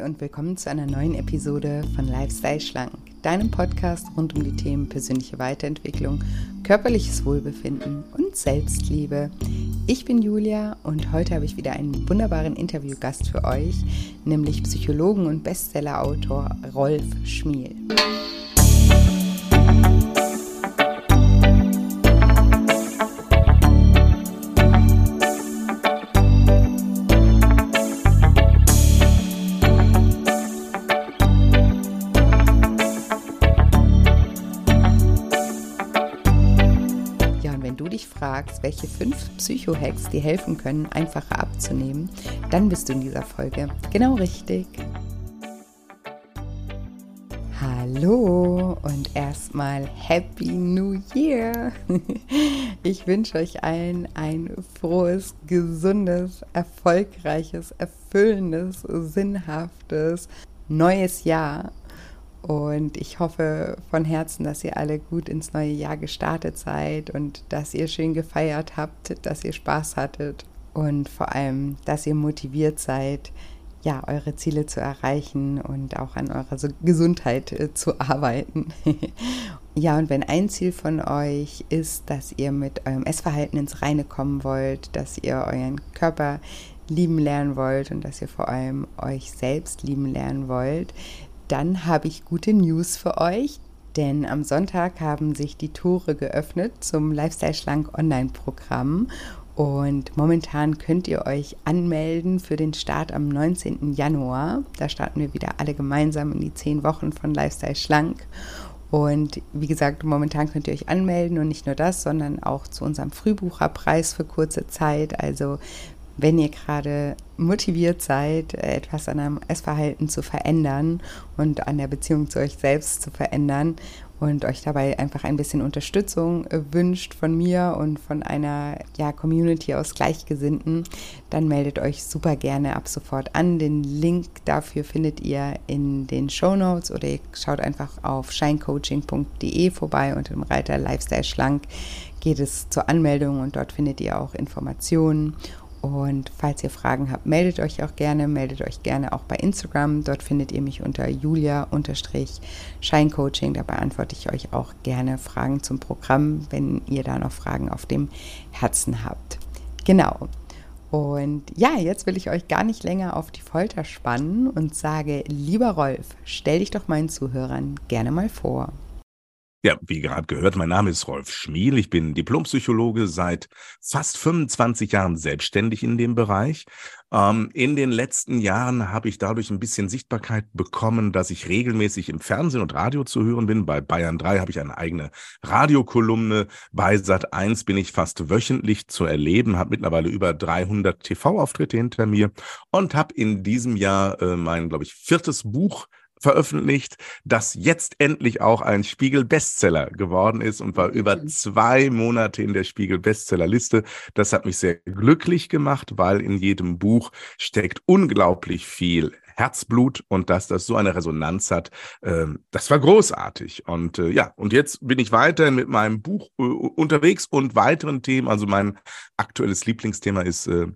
Und willkommen zu einer neuen Episode von Lifestyle Schlank, deinem Podcast rund um die Themen persönliche Weiterentwicklung, körperliches Wohlbefinden und Selbstliebe. Ich bin Julia und heute habe ich wieder einen wunderbaren Interviewgast für euch, nämlich Psychologen und Bestsellerautor Rolf Schmiel. Welche fünf Psycho-Hacks dir helfen können, einfacher abzunehmen, dann bist du in dieser Folge genau richtig. Hallo und erstmal Happy New Year! Ich wünsche euch allen ein frohes, gesundes, erfolgreiches, erfüllendes, sinnhaftes neues Jahr und ich hoffe von Herzen, dass ihr alle gut ins neue Jahr gestartet seid und dass ihr schön gefeiert habt, dass ihr Spaß hattet und vor allem, dass ihr motiviert seid, ja, eure Ziele zu erreichen und auch an eurer Gesundheit äh, zu arbeiten. ja, und wenn ein Ziel von euch ist, dass ihr mit eurem Essverhalten ins Reine kommen wollt, dass ihr euren Körper lieben lernen wollt und dass ihr vor allem euch selbst lieben lernen wollt, dann habe ich gute News für euch, denn am Sonntag haben sich die Tore geöffnet zum Lifestyle Schlank Online-Programm und momentan könnt ihr euch anmelden für den Start am 19. Januar. Da starten wir wieder alle gemeinsam in die zehn Wochen von Lifestyle Schlank. Und wie gesagt, momentan könnt ihr euch anmelden und nicht nur das, sondern auch zu unserem Frühbucherpreis für kurze Zeit. Also wenn ihr gerade motiviert seid, etwas an eurem Essverhalten zu verändern und an der Beziehung zu euch selbst zu verändern und euch dabei einfach ein bisschen Unterstützung wünscht von mir und von einer ja, Community aus Gleichgesinnten, dann meldet euch super gerne ab sofort an. Den Link dafür findet ihr in den Show Notes oder ihr schaut einfach auf shinecoaching.de vorbei unter dem Reiter Lifestyle Schlank geht es zur Anmeldung und dort findet ihr auch Informationen und falls ihr Fragen habt, meldet euch auch gerne, meldet euch gerne auch bei Instagram. Dort findet ihr mich unter julia-scheincoaching. Da beantworte ich euch auch gerne Fragen zum Programm, wenn ihr da noch Fragen auf dem Herzen habt. Genau. Und ja, jetzt will ich euch gar nicht länger auf die Folter spannen und sage, lieber Rolf, stell dich doch meinen Zuhörern gerne mal vor. Ja, wie gerade gehört, mein Name ist Rolf Schmiel. Ich bin Diplompsychologe seit fast 25 Jahren selbstständig in dem Bereich. Ähm, in den letzten Jahren habe ich dadurch ein bisschen Sichtbarkeit bekommen, dass ich regelmäßig im Fernsehen und Radio zu hören bin. Bei Bayern 3 habe ich eine eigene Radiokolumne. Bei Sat 1 bin ich fast wöchentlich zu erleben, habe mittlerweile über 300 TV-Auftritte hinter mir und habe in diesem Jahr äh, mein, glaube ich, viertes Buch veröffentlicht, das jetzt endlich auch ein Spiegel-Bestseller geworden ist und war über zwei Monate in der Spiegel-Bestseller-Liste. Das hat mich sehr glücklich gemacht, weil in jedem Buch steckt unglaublich viel Herzblut und dass das so eine Resonanz hat, äh, das war großartig. Und äh, ja, und jetzt bin ich weiterhin mit meinem Buch äh, unterwegs und weiteren Themen. Also mein aktuelles Lieblingsthema ist äh,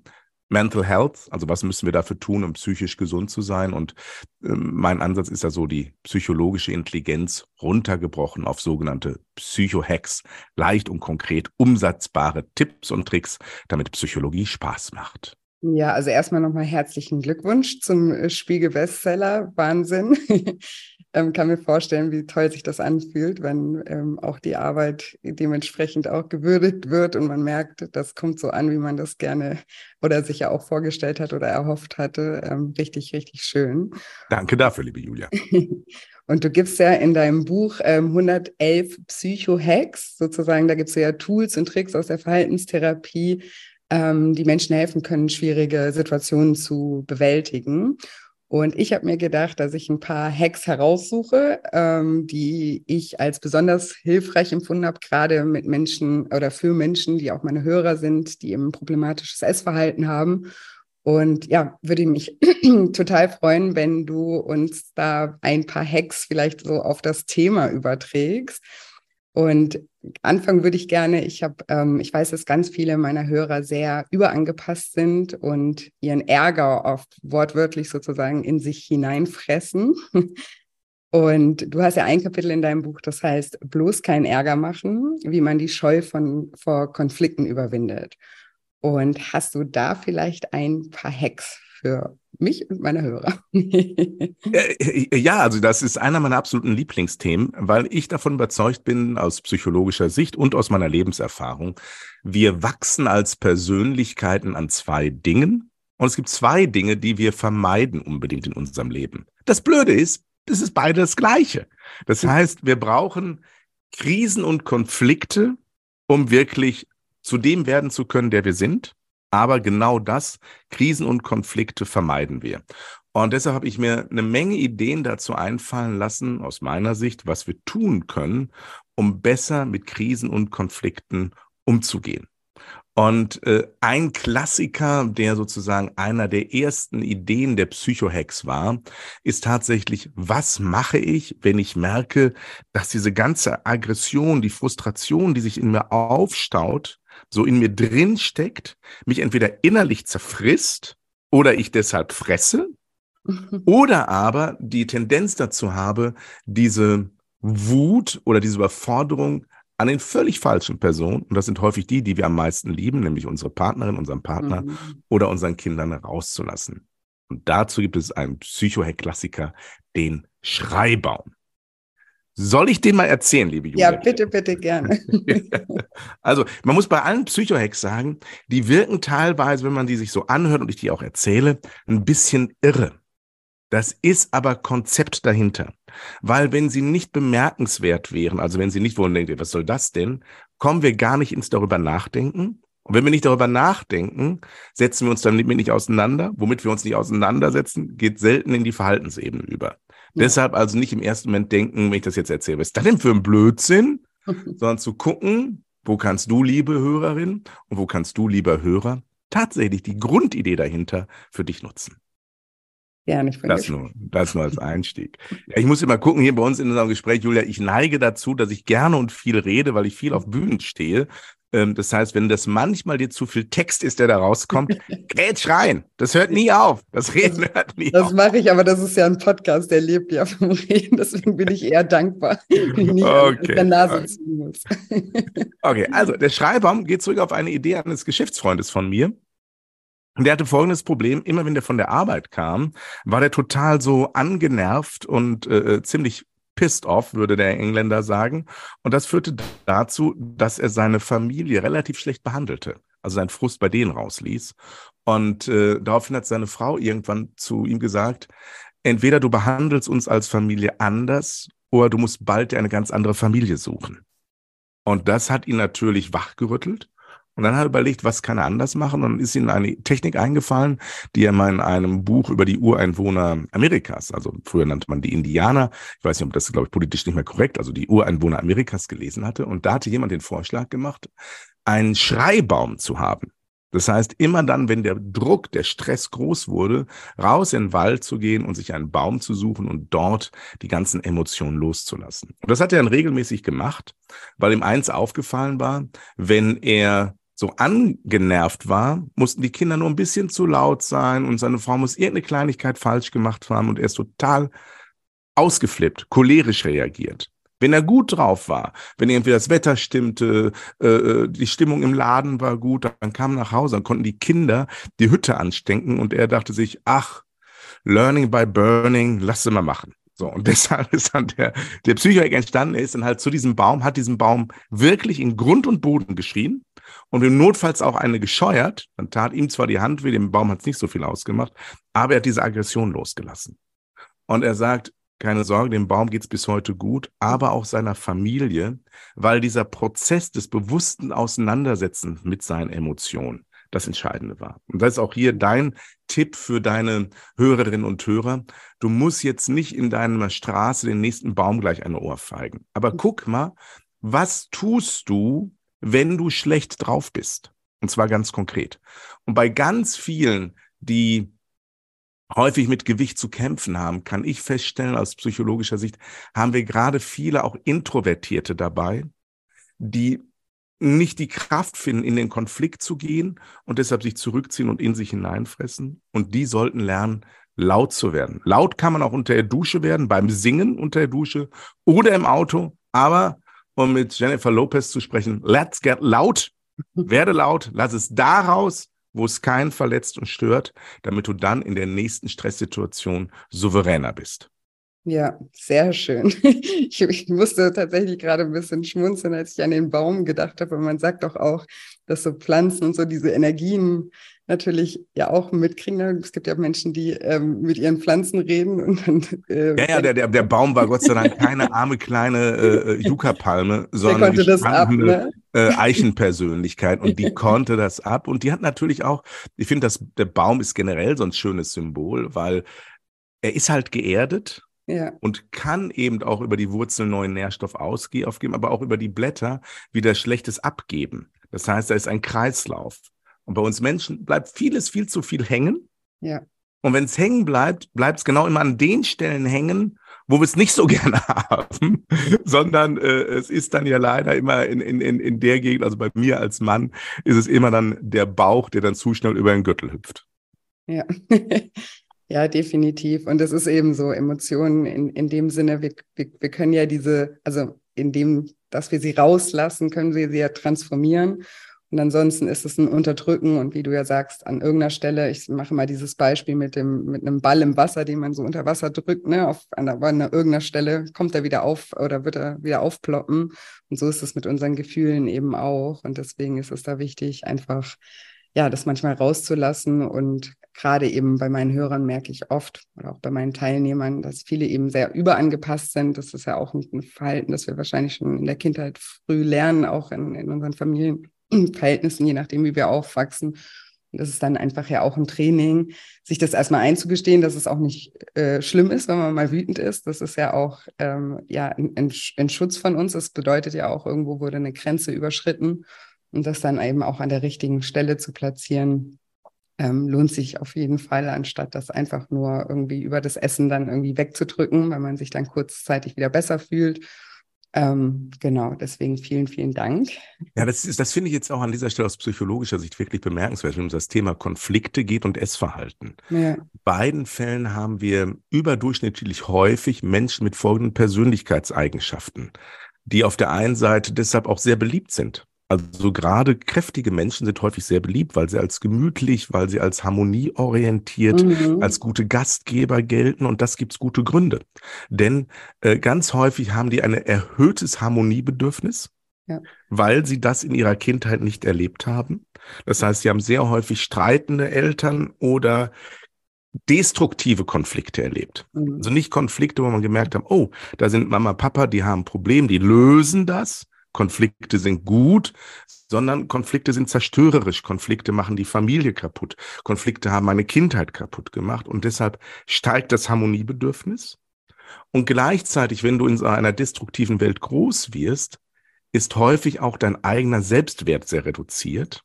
Mental Health, also was müssen wir dafür tun, um psychisch gesund zu sein? Und ähm, mein Ansatz ist ja so, die psychologische Intelligenz runtergebrochen auf sogenannte Psycho-Hacks, leicht und konkret umsetzbare Tipps und Tricks, damit Psychologie Spaß macht. Ja, also erstmal nochmal herzlichen Glückwunsch zum äh, Spiegel Bestseller. Wahnsinn. ähm, kann mir vorstellen, wie toll sich das anfühlt, wenn ähm, auch die Arbeit dementsprechend auch gewürdigt wird und man merkt, das kommt so an, wie man das gerne oder sich ja auch vorgestellt hat oder erhofft hatte. Ähm, richtig, richtig schön. Danke dafür, liebe Julia. Und du gibst ja in deinem Buch ähm, 111 Psycho-Hacks, sozusagen, da gibst du ja Tools und Tricks aus der Verhaltenstherapie, ähm, die Menschen helfen können, schwierige Situationen zu bewältigen. Und ich habe mir gedacht, dass ich ein paar Hacks heraussuche, ähm, die ich als besonders hilfreich empfunden habe, gerade mit Menschen oder für Menschen, die auch meine Hörer sind, die eben problematisches Essverhalten haben. Und ja, würde mich total freuen, wenn du uns da ein paar Hacks vielleicht so auf das Thema überträgst. Und anfangen würde ich gerne, ich habe, ähm, ich weiß, dass ganz viele meiner Hörer sehr überangepasst sind und ihren Ärger oft wortwörtlich sozusagen in sich hineinfressen. Und du hast ja ein Kapitel in deinem Buch, das heißt, bloß keinen Ärger machen, wie man die Scheu von, vor Konflikten überwindet. Und hast du da vielleicht ein paar Hacks für mich und meine Hörer? Äh, ja, also das ist einer meiner absoluten Lieblingsthemen, weil ich davon überzeugt bin, aus psychologischer Sicht und aus meiner Lebenserfahrung, wir wachsen als Persönlichkeiten an zwei Dingen. Und es gibt zwei Dinge, die wir vermeiden unbedingt in unserem Leben. Das Blöde ist, das ist beide das Gleiche. Das heißt, wir brauchen Krisen und Konflikte, um wirklich zu dem werden zu können, der wir sind. Aber genau das, Krisen und Konflikte vermeiden wir. Und deshalb habe ich mir eine Menge Ideen dazu einfallen lassen, aus meiner Sicht, was wir tun können, um besser mit Krisen und Konflikten umzugehen. Und äh, ein Klassiker, der sozusagen einer der ersten Ideen der Psychohacks war, ist tatsächlich, was mache ich, wenn ich merke, dass diese ganze Aggression, die Frustration, die sich in mir aufstaut, so in mir drin steckt, mich entweder innerlich zerfrisst oder ich deshalb fresse oder aber die Tendenz dazu habe, diese Wut oder diese Überforderung an den völlig falschen Personen, und das sind häufig die, die wir am meisten lieben, nämlich unsere Partnerin, unseren Partner mhm. oder unseren Kindern rauszulassen. Und dazu gibt es einen Psychohack-Klassiker, den Schreibaum. Soll ich den mal erzählen, liebe Julia? Ja, bitte, bitte gerne. also, man muss bei allen Psychohacks sagen, die wirken teilweise, wenn man die sich so anhört und ich die auch erzähle, ein bisschen irre. Das ist aber Konzept dahinter. Weil wenn sie nicht bemerkenswert wären, also wenn sie nicht wollen, denkt, was soll das denn, kommen wir gar nicht ins darüber nachdenken. Und wenn wir nicht darüber nachdenken, setzen wir uns damit nicht auseinander. Womit wir uns nicht auseinandersetzen, geht selten in die Verhaltensebene über. Deshalb also nicht im ersten Moment denken, wenn ich das jetzt erzähle, was ist das denn für ein Blödsinn? sondern zu gucken, wo kannst du, liebe Hörerin, und wo kannst du, lieber Hörer, tatsächlich die Grundidee dahinter für dich nutzen. Gerne, ich bin das nur, das nur als Einstieg. Ja, ich muss immer gucken, hier bei uns in unserem Gespräch, Julia, ich neige dazu, dass ich gerne und viel rede, weil ich viel auf Bühnen stehe. Ähm, das heißt, wenn das manchmal dir zu viel Text ist, der da rauskommt, grätsch rein. Das hört nie auf. Das Reden hört nie das auf. Das mache ich, aber das ist ja ein Podcast, der lebt ja vom Reden. Deswegen bin ich eher dankbar, wenn ich nicht okay. der Nase ziehen muss. okay, also der Schreibbaum geht zurück auf eine Idee eines Geschäftsfreundes von mir. Und der hatte folgendes Problem, immer wenn der von der Arbeit kam, war der total so angenervt und äh, äh, ziemlich pissed off, würde der Engländer sagen. Und das führte dazu, dass er seine Familie relativ schlecht behandelte, also seinen Frust bei denen rausließ. Und äh, daraufhin hat seine Frau irgendwann zu ihm gesagt, entweder du behandelst uns als Familie anders oder du musst bald eine ganz andere Familie suchen. Und das hat ihn natürlich wachgerüttelt. Und dann hat er überlegt, was kann er anders machen? Und dann ist ihm eine Technik eingefallen, die er mal in einem Buch über die Ureinwohner Amerikas, also früher nannte man die Indianer, ich weiß nicht, ob das, glaube ich, politisch nicht mehr korrekt, also die Ureinwohner Amerikas gelesen hatte. Und da hatte jemand den Vorschlag gemacht, einen Schreibaum zu haben. Das heißt, immer dann, wenn der Druck, der Stress groß wurde, raus in den Wald zu gehen und sich einen Baum zu suchen und dort die ganzen Emotionen loszulassen. Und das hat er dann regelmäßig gemacht, weil ihm eins aufgefallen war, wenn er so angenervt war, mussten die Kinder nur ein bisschen zu laut sein und seine Frau muss irgendeine Kleinigkeit falsch gemacht haben und er ist total ausgeflippt, cholerisch reagiert. Wenn er gut drauf war, wenn irgendwie das Wetter stimmte, äh, äh, die Stimmung im Laden war gut, dann kam nach Hause, dann konnten die Kinder die Hütte anstecken und er dachte sich, ach, Learning by Burning, lass sie mal machen. So, und deshalb ist dann der, der Psychohack entstanden, ist dann halt zu diesem Baum, hat diesen Baum wirklich in Grund und Boden geschrien und Notfalls auch eine gescheuert. Dann tat ihm zwar die Hand weh, dem Baum hat es nicht so viel ausgemacht, aber er hat diese Aggression losgelassen. Und er sagt, keine Sorge, dem Baum geht es bis heute gut, aber auch seiner Familie, weil dieser Prozess des bewussten Auseinandersetzens mit seinen Emotionen das Entscheidende war. Und das ist auch hier dein Tipp für deine Hörerinnen und Hörer. Du musst jetzt nicht in deiner Straße den nächsten Baum gleich eine Ohrfeigen. Aber guck mal, was tust du, wenn du schlecht drauf bist. Und zwar ganz konkret. Und bei ganz vielen, die häufig mit Gewicht zu kämpfen haben, kann ich feststellen, aus psychologischer Sicht, haben wir gerade viele auch Introvertierte dabei, die nicht die Kraft finden, in den Konflikt zu gehen und deshalb sich zurückziehen und in sich hineinfressen. Und die sollten lernen, laut zu werden. Laut kann man auch unter der Dusche werden, beim Singen unter der Dusche oder im Auto. Aber um mit Jennifer Lopez zu sprechen, let's get loud, werde laut, lass es da raus, wo es keinen verletzt und stört, damit du dann in der nächsten Stresssituation souveräner bist. Ja, sehr schön. Ich, ich, musste tatsächlich gerade ein bisschen schmunzeln, als ich an den Baum gedacht habe. Und man sagt doch auch, dass so Pflanzen und so diese Energien natürlich ja auch mitkriegen. Es gibt ja Menschen, die ähm, mit ihren Pflanzen reden und dann. Äh, ja, ja, der, der, der Baum war Gott sei Dank keine arme kleine äh, äh Yucca-Palme, sondern die ab, ne? äh, Eichenpersönlichkeit und die konnte das ab. Und die hat natürlich auch, ich finde, der Baum ist generell so ein schönes Symbol, weil er ist halt geerdet ja. und kann eben auch über die Wurzeln neuen Nährstoff aufgeben, aber auch über die Blätter wieder Schlechtes abgeben. Das heißt, da ist ein Kreislauf. Und bei uns Menschen bleibt vieles viel zu viel hängen. Ja. Und wenn es hängen bleibt, bleibt es genau immer an den Stellen hängen, wo wir es nicht so gerne haben, sondern äh, es ist dann ja leider immer in, in, in, in der Gegend, also bei mir als Mann, ist es immer dann der Bauch, der dann zu schnell über den Gürtel hüpft. Ja. Ja, definitiv. Und es ist eben so, Emotionen in, in dem Sinne, wir, wir, wir können ja diese, also in dem, dass wir sie rauslassen, können wir sie ja transformieren. Und ansonsten ist es ein Unterdrücken und wie du ja sagst, an irgendeiner Stelle, ich mache mal dieses Beispiel mit dem, mit einem Ball im Wasser, den man so unter Wasser drückt, ne, auf einer, an irgendeiner Stelle kommt er wieder auf oder wird er wieder aufploppen. Und so ist es mit unseren Gefühlen eben auch. Und deswegen ist es da wichtig, einfach, ja, das manchmal rauszulassen und gerade eben bei meinen Hörern merke ich oft oder auch bei meinen Teilnehmern, dass viele eben sehr überangepasst sind. Das ist ja auch ein Verhalten, das wir wahrscheinlich schon in der Kindheit früh lernen, auch in, in unseren Familienverhältnissen, je nachdem, wie wir aufwachsen. Und das ist dann einfach ja auch ein Training, sich das erstmal einzugestehen, dass es auch nicht äh, schlimm ist, wenn man mal wütend ist. Das ist ja auch ähm, ja, ein, ein Schutz von uns. Das bedeutet ja auch, irgendwo wurde eine Grenze überschritten und das dann eben auch an der richtigen Stelle zu platzieren ähm, lohnt sich auf jeden Fall, anstatt das einfach nur irgendwie über das Essen dann irgendwie wegzudrücken, weil man sich dann kurzzeitig wieder besser fühlt. Ähm, genau, deswegen vielen, vielen Dank. Ja, das, ist, das finde ich jetzt auch an dieser Stelle aus psychologischer Sicht wirklich bemerkenswert, wenn es um das Thema Konflikte geht und Essverhalten. Ja. In beiden Fällen haben wir überdurchschnittlich häufig Menschen mit folgenden Persönlichkeitseigenschaften, die auf der einen Seite deshalb auch sehr beliebt sind. Also gerade kräftige Menschen sind häufig sehr beliebt, weil sie als gemütlich, weil sie als harmonieorientiert, mhm. als gute Gastgeber gelten und das gibt's gute Gründe. Denn äh, ganz häufig haben die ein erhöhtes Harmoniebedürfnis, ja. weil sie das in ihrer Kindheit nicht erlebt haben. Das heißt, sie haben sehr häufig streitende Eltern oder destruktive Konflikte erlebt. Mhm. Also nicht Konflikte, wo man gemerkt hat, oh, da sind Mama, Papa, die haben ein Problem, die lösen das, Konflikte sind gut, sondern Konflikte sind zerstörerisch. Konflikte machen die Familie kaputt. Konflikte haben meine Kindheit kaputt gemacht und deshalb steigt das Harmoniebedürfnis. Und gleichzeitig, wenn du in so einer destruktiven Welt groß wirst, ist häufig auch dein eigener Selbstwert sehr reduziert,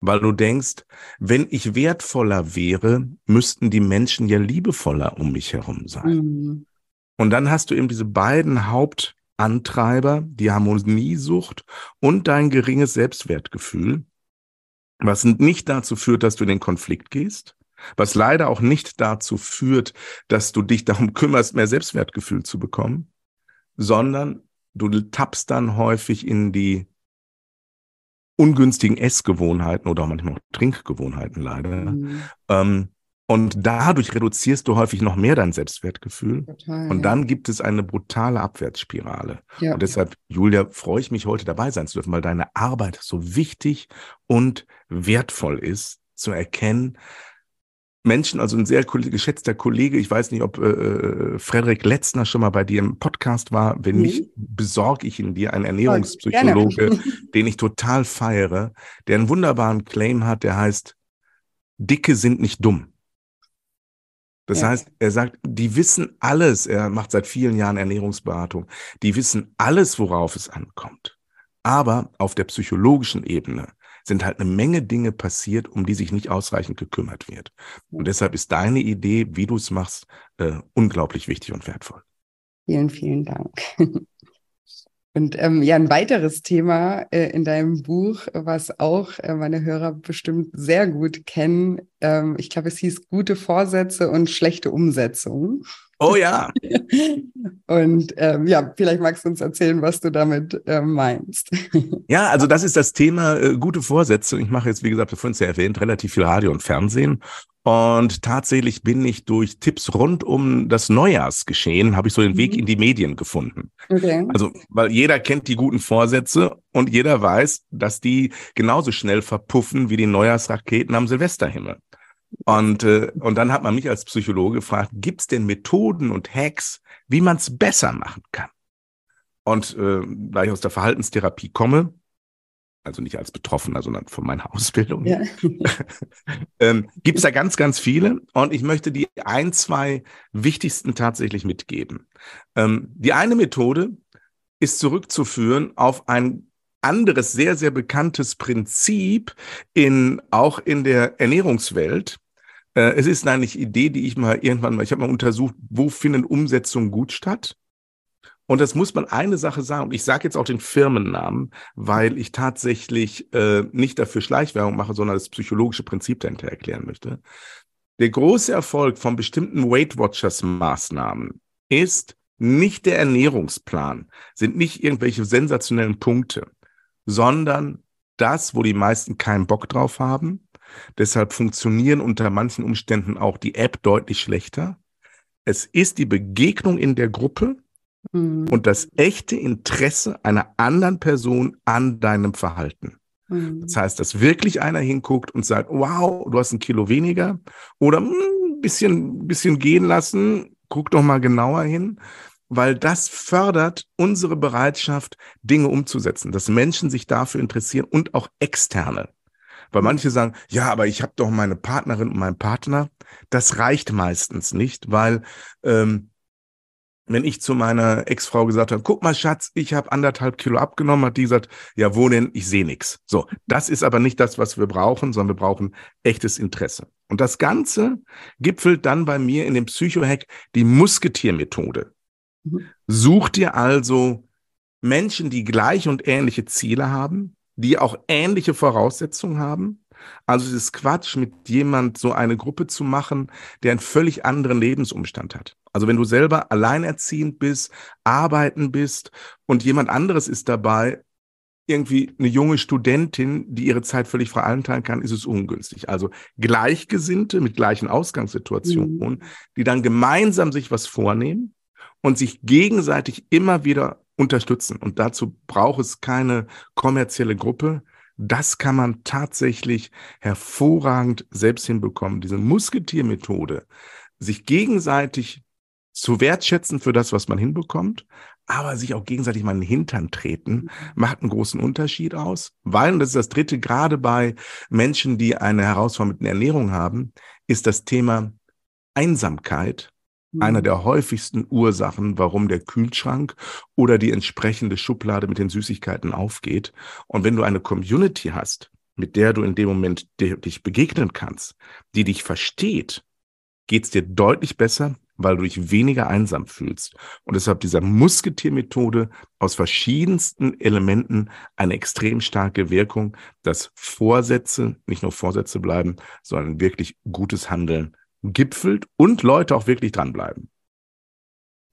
weil du denkst, wenn ich wertvoller wäre, müssten die Menschen ja liebevoller um mich herum sein. Mhm. Und dann hast du eben diese beiden Haupt Antreiber, die Harmoniesucht und dein geringes Selbstwertgefühl, was nicht dazu führt, dass du in den Konflikt gehst, was leider auch nicht dazu führt, dass du dich darum kümmerst, mehr Selbstwertgefühl zu bekommen, sondern du tappst dann häufig in die ungünstigen Essgewohnheiten oder auch manchmal auch Trinkgewohnheiten leider, mhm. ähm, und dadurch reduzierst du häufig noch mehr dein Selbstwertgefühl. Total, und dann ja. gibt es eine brutale Abwärtsspirale. Ja. Und deshalb, Julia, freue ich mich heute dabei sein zu dürfen, weil deine Arbeit so wichtig und wertvoll ist, zu erkennen, Menschen, also ein sehr geschätzter Kollege, ich weiß nicht, ob äh, äh, Frederik Letzner schon mal bei dir im Podcast war. Wenn mhm. nicht, besorge ich ihn dir, einen Ernährungspsychologe, den ich total feiere, der einen wunderbaren Claim hat, der heißt, Dicke sind nicht dumm. Das ja. heißt, er sagt, die wissen alles. Er macht seit vielen Jahren Ernährungsberatung. Die wissen alles, worauf es ankommt. Aber auf der psychologischen Ebene sind halt eine Menge Dinge passiert, um die sich nicht ausreichend gekümmert wird. Und deshalb ist deine Idee, wie du es machst, äh, unglaublich wichtig und wertvoll. Vielen, vielen Dank. Und ähm, ja, ein weiteres Thema äh, in deinem Buch, was auch äh, meine Hörer bestimmt sehr gut kennen, ähm, ich glaube, es hieß gute Vorsätze und schlechte Umsetzung. Oh ja. und ähm, ja, vielleicht magst du uns erzählen, was du damit äh, meinst. ja, also das ist das Thema äh, gute Vorsätze. Ich mache jetzt, wie gesagt, vorhin ja erwähnt, relativ viel Radio und Fernsehen. Und tatsächlich bin ich durch Tipps rund um das Neujahrsgeschehen, habe ich so den Weg mhm. in die Medien gefunden. Okay. Also, weil jeder kennt die guten Vorsätze und jeder weiß, dass die genauso schnell verpuffen wie die Neujahrsraketen am Silvesterhimmel. Und, äh, und dann hat man mich als Psychologe gefragt, gibt es denn Methoden und Hacks, wie man es besser machen kann? Und äh, da ich aus der Verhaltenstherapie komme, also nicht als Betroffener, sondern von meiner Ausbildung, ja. ähm, gibt es da ganz, ganz viele. Und ich möchte die ein, zwei wichtigsten tatsächlich mitgeben. Ähm, die eine Methode ist zurückzuführen auf ein anderes, sehr, sehr bekanntes Prinzip in, auch in der Ernährungswelt. Äh, es ist eine Idee, die ich mal irgendwann mal, ich habe mal untersucht, wo finden Umsetzungen gut statt? Und das muss man eine Sache sagen. Und ich sage jetzt auch den Firmennamen, weil ich tatsächlich äh, nicht dafür Schleichwerbung mache, sondern das psychologische Prinzip dahinter erklären möchte. Der große Erfolg von bestimmten Weight Watchers Maßnahmen ist nicht der Ernährungsplan, sind nicht irgendwelche sensationellen Punkte, sondern das, wo die meisten keinen Bock drauf haben. Deshalb funktionieren unter manchen Umständen auch die App deutlich schlechter. Es ist die Begegnung in der Gruppe, mhm. und das echte Interesse einer anderen Person an deinem Verhalten. Mhm. Das heißt, dass wirklich einer hinguckt und sagt, wow, du hast ein Kilo weniger oder ein hm, bisschen, bisschen gehen lassen, guck doch mal genauer hin weil das fördert unsere Bereitschaft, Dinge umzusetzen, dass Menschen sich dafür interessieren und auch externe. Weil manche sagen, ja, aber ich habe doch meine Partnerin und meinen Partner. Das reicht meistens nicht, weil ähm, wenn ich zu meiner Ex-Frau gesagt habe, guck mal, Schatz, ich habe anderthalb Kilo abgenommen, hat die gesagt, ja, wo denn? Ich sehe nichts. So, das ist aber nicht das, was wir brauchen, sondern wir brauchen echtes Interesse. Und das Ganze gipfelt dann bei mir in dem Psychohack die Musketiermethode. Mhm. Such dir also Menschen, die gleich und ähnliche Ziele haben, die auch ähnliche Voraussetzungen haben. Also es ist Quatsch, mit jemand so eine Gruppe zu machen, der einen völlig anderen Lebensumstand hat. Also wenn du selber alleinerziehend bist, arbeiten bist und jemand anderes ist dabei, irgendwie eine junge Studentin, die ihre Zeit völlig frei einteilen kann, ist es ungünstig. Also Gleichgesinnte mit gleichen Ausgangssituationen, mhm. die dann gemeinsam sich was vornehmen und sich gegenseitig immer wieder unterstützen. Und dazu braucht es keine kommerzielle Gruppe. Das kann man tatsächlich hervorragend selbst hinbekommen. Diese Musketiermethode, sich gegenseitig zu wertschätzen für das, was man hinbekommt, aber sich auch gegenseitig mal in den Hintern treten, macht einen großen Unterschied aus. Weil, und das ist das Dritte, gerade bei Menschen, die eine Herausforderung mit der Ernährung haben, ist das Thema Einsamkeit einer mhm. der häufigsten Ursachen, warum der Kühlschrank oder die entsprechende Schublade mit den Süßigkeiten aufgeht. Und wenn du eine Community hast, mit der du in dem Moment dich begegnen kannst, die dich versteht, geht es dir deutlich besser, weil du dich weniger einsam fühlst. Und deshalb dieser Musketiermethode aus verschiedensten Elementen eine extrem starke Wirkung, dass Vorsätze nicht nur Vorsätze bleiben, sondern wirklich gutes Handeln gipfelt und Leute auch wirklich dranbleiben.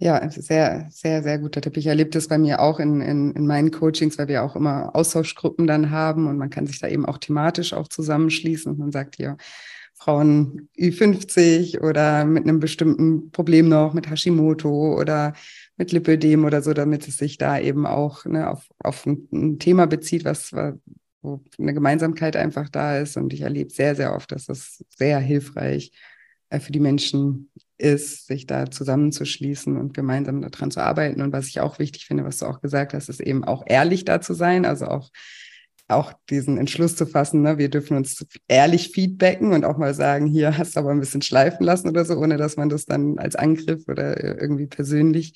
Ja, sehr, sehr, sehr guter Tipp. Ich erlebe das bei mir auch in, in, in meinen Coachings, weil wir auch immer Austauschgruppen dann haben und man kann sich da eben auch thematisch auch zusammenschließen und man sagt hier, Frauen Ü50 oder mit einem bestimmten Problem noch, mit Hashimoto oder mit Lipödem oder so, damit es sich da eben auch ne, auf, auf ein, Thema bezieht, was, wo eine Gemeinsamkeit einfach da ist. Und ich erlebe sehr, sehr oft, dass das sehr hilfreich äh, für die Menschen ist, sich da zusammenzuschließen und gemeinsam daran zu arbeiten. Und was ich auch wichtig finde, was du auch gesagt hast, ist eben auch ehrlich da zu sein, also auch auch diesen Entschluss zu fassen, ne, wir dürfen uns ehrlich feedbacken und auch mal sagen, hier hast du aber ein bisschen schleifen lassen oder so, ohne dass man das dann als Angriff oder irgendwie persönlich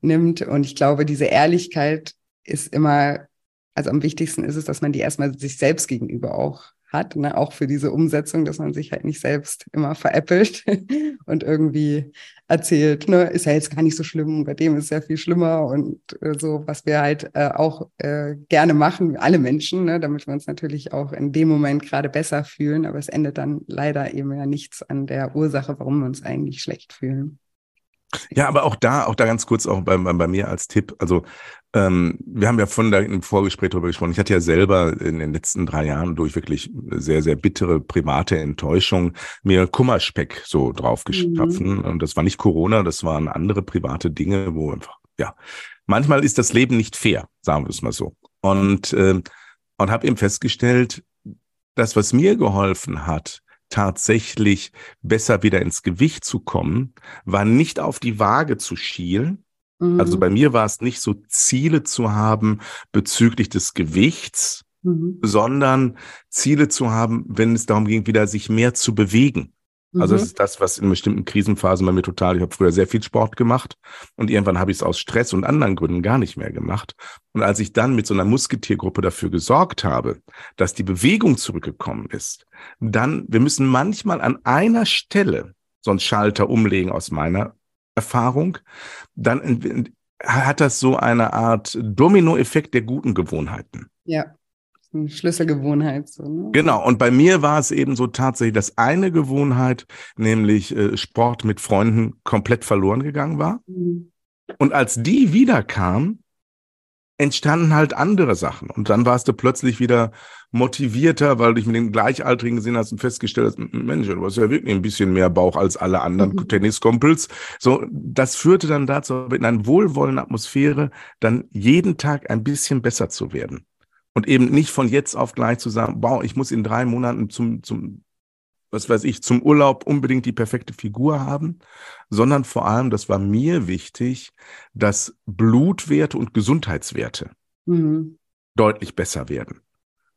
nimmt. Und ich glaube, diese Ehrlichkeit ist immer, also am wichtigsten ist es, dass man die erstmal sich selbst gegenüber auch hat, ne? auch für diese Umsetzung, dass man sich halt nicht selbst immer veräppelt und irgendwie erzählt, ne, ist ja jetzt gar nicht so schlimm, bei dem ist ja viel schlimmer und äh, so, was wir halt äh, auch äh, gerne machen, alle Menschen, ne, damit wir uns natürlich auch in dem Moment gerade besser fühlen, aber es endet dann leider eben ja nichts an der Ursache, warum wir uns eigentlich schlecht fühlen. Ja, aber auch da, auch da ganz kurz auch bei, bei mir als Tipp. Also ähm, wir haben ja von da im Vorgespräch darüber gesprochen. Ich hatte ja selber in den letzten drei Jahren durch wirklich sehr, sehr bittere private Enttäuschung mir Kummerspeck so drauf geschaffen. Mhm. Und das war nicht Corona, das waren andere private Dinge, wo einfach, ja, manchmal ist das Leben nicht fair, sagen wir es mal so. Und, äh, und habe eben festgestellt, das, was mir geholfen hat, tatsächlich besser wieder ins Gewicht zu kommen, war nicht auf die Waage zu schielen. Mhm. Also bei mir war es nicht so Ziele zu haben bezüglich des Gewichts, mhm. sondern Ziele zu haben, wenn es darum ging, wieder sich mehr zu bewegen. Also mhm. das ist das, was in bestimmten Krisenphasen bei mir total, ich habe früher sehr viel Sport gemacht und irgendwann habe ich es aus Stress und anderen Gründen gar nicht mehr gemacht. Und als ich dann mit so einer Musketiergruppe dafür gesorgt habe, dass die Bewegung zurückgekommen ist, dann, wir müssen manchmal an einer Stelle so einen Schalter umlegen aus meiner Erfahrung, dann hat das so eine Art Dominoeffekt der guten Gewohnheiten. Ja. Schlüsselgewohnheit. So, ne? Genau, und bei mir war es eben so tatsächlich, dass eine Gewohnheit, nämlich äh, Sport mit Freunden, komplett verloren gegangen war. Mhm. Und als die wiederkam, entstanden halt andere Sachen. Und dann warst du plötzlich wieder motivierter, weil du dich mit den Gleichaltrigen gesehen hast und festgestellt hast, Mensch, du hast ja wirklich ein bisschen mehr Bauch als alle anderen mhm. Tenniskumpels. So, das führte dann dazu, in einer wohlwollenden Atmosphäre, dann jeden Tag ein bisschen besser zu werden. Und eben nicht von jetzt auf gleich zu sagen, wow, ich muss in drei Monaten zum, zum, was weiß ich, zum Urlaub unbedingt die perfekte Figur haben, sondern vor allem, das war mir wichtig, dass Blutwerte und Gesundheitswerte mhm. deutlich besser werden.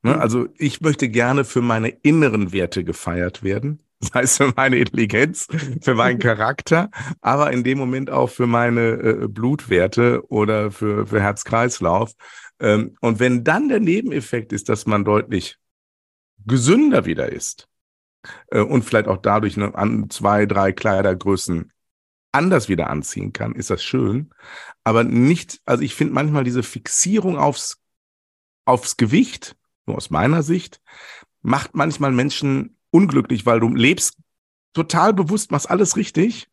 Ne? Mhm. Also ich möchte gerne für meine inneren Werte gefeiert werden. Das heißt für meine Intelligenz, für meinen Charakter, aber in dem Moment auch für meine äh, Blutwerte oder für, für Herz-Kreislauf. Ähm, und wenn dann der Nebeneffekt ist, dass man deutlich gesünder wieder ist äh, und vielleicht auch dadurch ne, an zwei, drei Kleidergrößen anders wieder anziehen kann, ist das schön. Aber nicht, also ich finde manchmal diese Fixierung aufs, aufs Gewicht, nur aus meiner Sicht, macht manchmal Menschen unglücklich, weil du lebst total bewusst, machst alles richtig,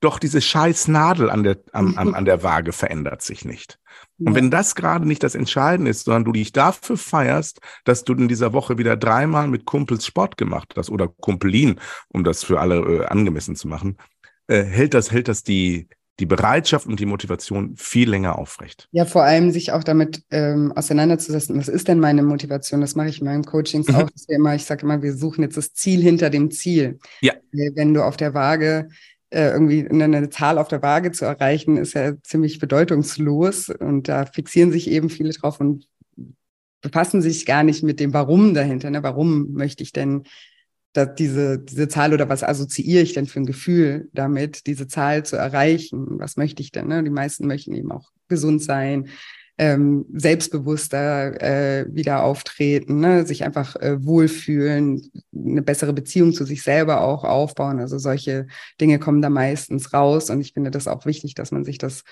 doch diese scheiß Nadel an der, an, an, an der Waage verändert sich nicht. Und wenn das gerade nicht das Entscheidende ist, sondern du dich dafür feierst, dass du in dieser Woche wieder dreimal mit Kumpels Sport gemacht hast oder Kumpelin, um das für alle äh, angemessen zu machen, äh, hält das, hält das die, die Bereitschaft und die Motivation viel länger aufrecht. Ja, vor allem sich auch damit ähm, auseinanderzusetzen, was ist denn meine Motivation? Das mache ich in meinen Coachings mhm. auch. Wir immer, ich sage immer, wir suchen jetzt das Ziel hinter dem Ziel. Ja. Wenn du auf der Waage äh, irgendwie eine Zahl auf der Waage zu erreichen, ist ja ziemlich bedeutungslos. Und da fixieren sich eben viele drauf und befassen sich gar nicht mit dem Warum dahinter. Ne? Warum möchte ich denn dass diese, diese Zahl oder was assoziiere ich denn für ein Gefühl damit, diese Zahl zu erreichen? Was möchte ich denn? Ne? Die meisten möchten eben auch gesund sein, ähm, selbstbewusster äh, wieder auftreten, ne? sich einfach äh, wohlfühlen, eine bessere Beziehung zu sich selber auch aufbauen. Also solche Dinge kommen da meistens raus. Und ich finde das auch wichtig, dass man sich das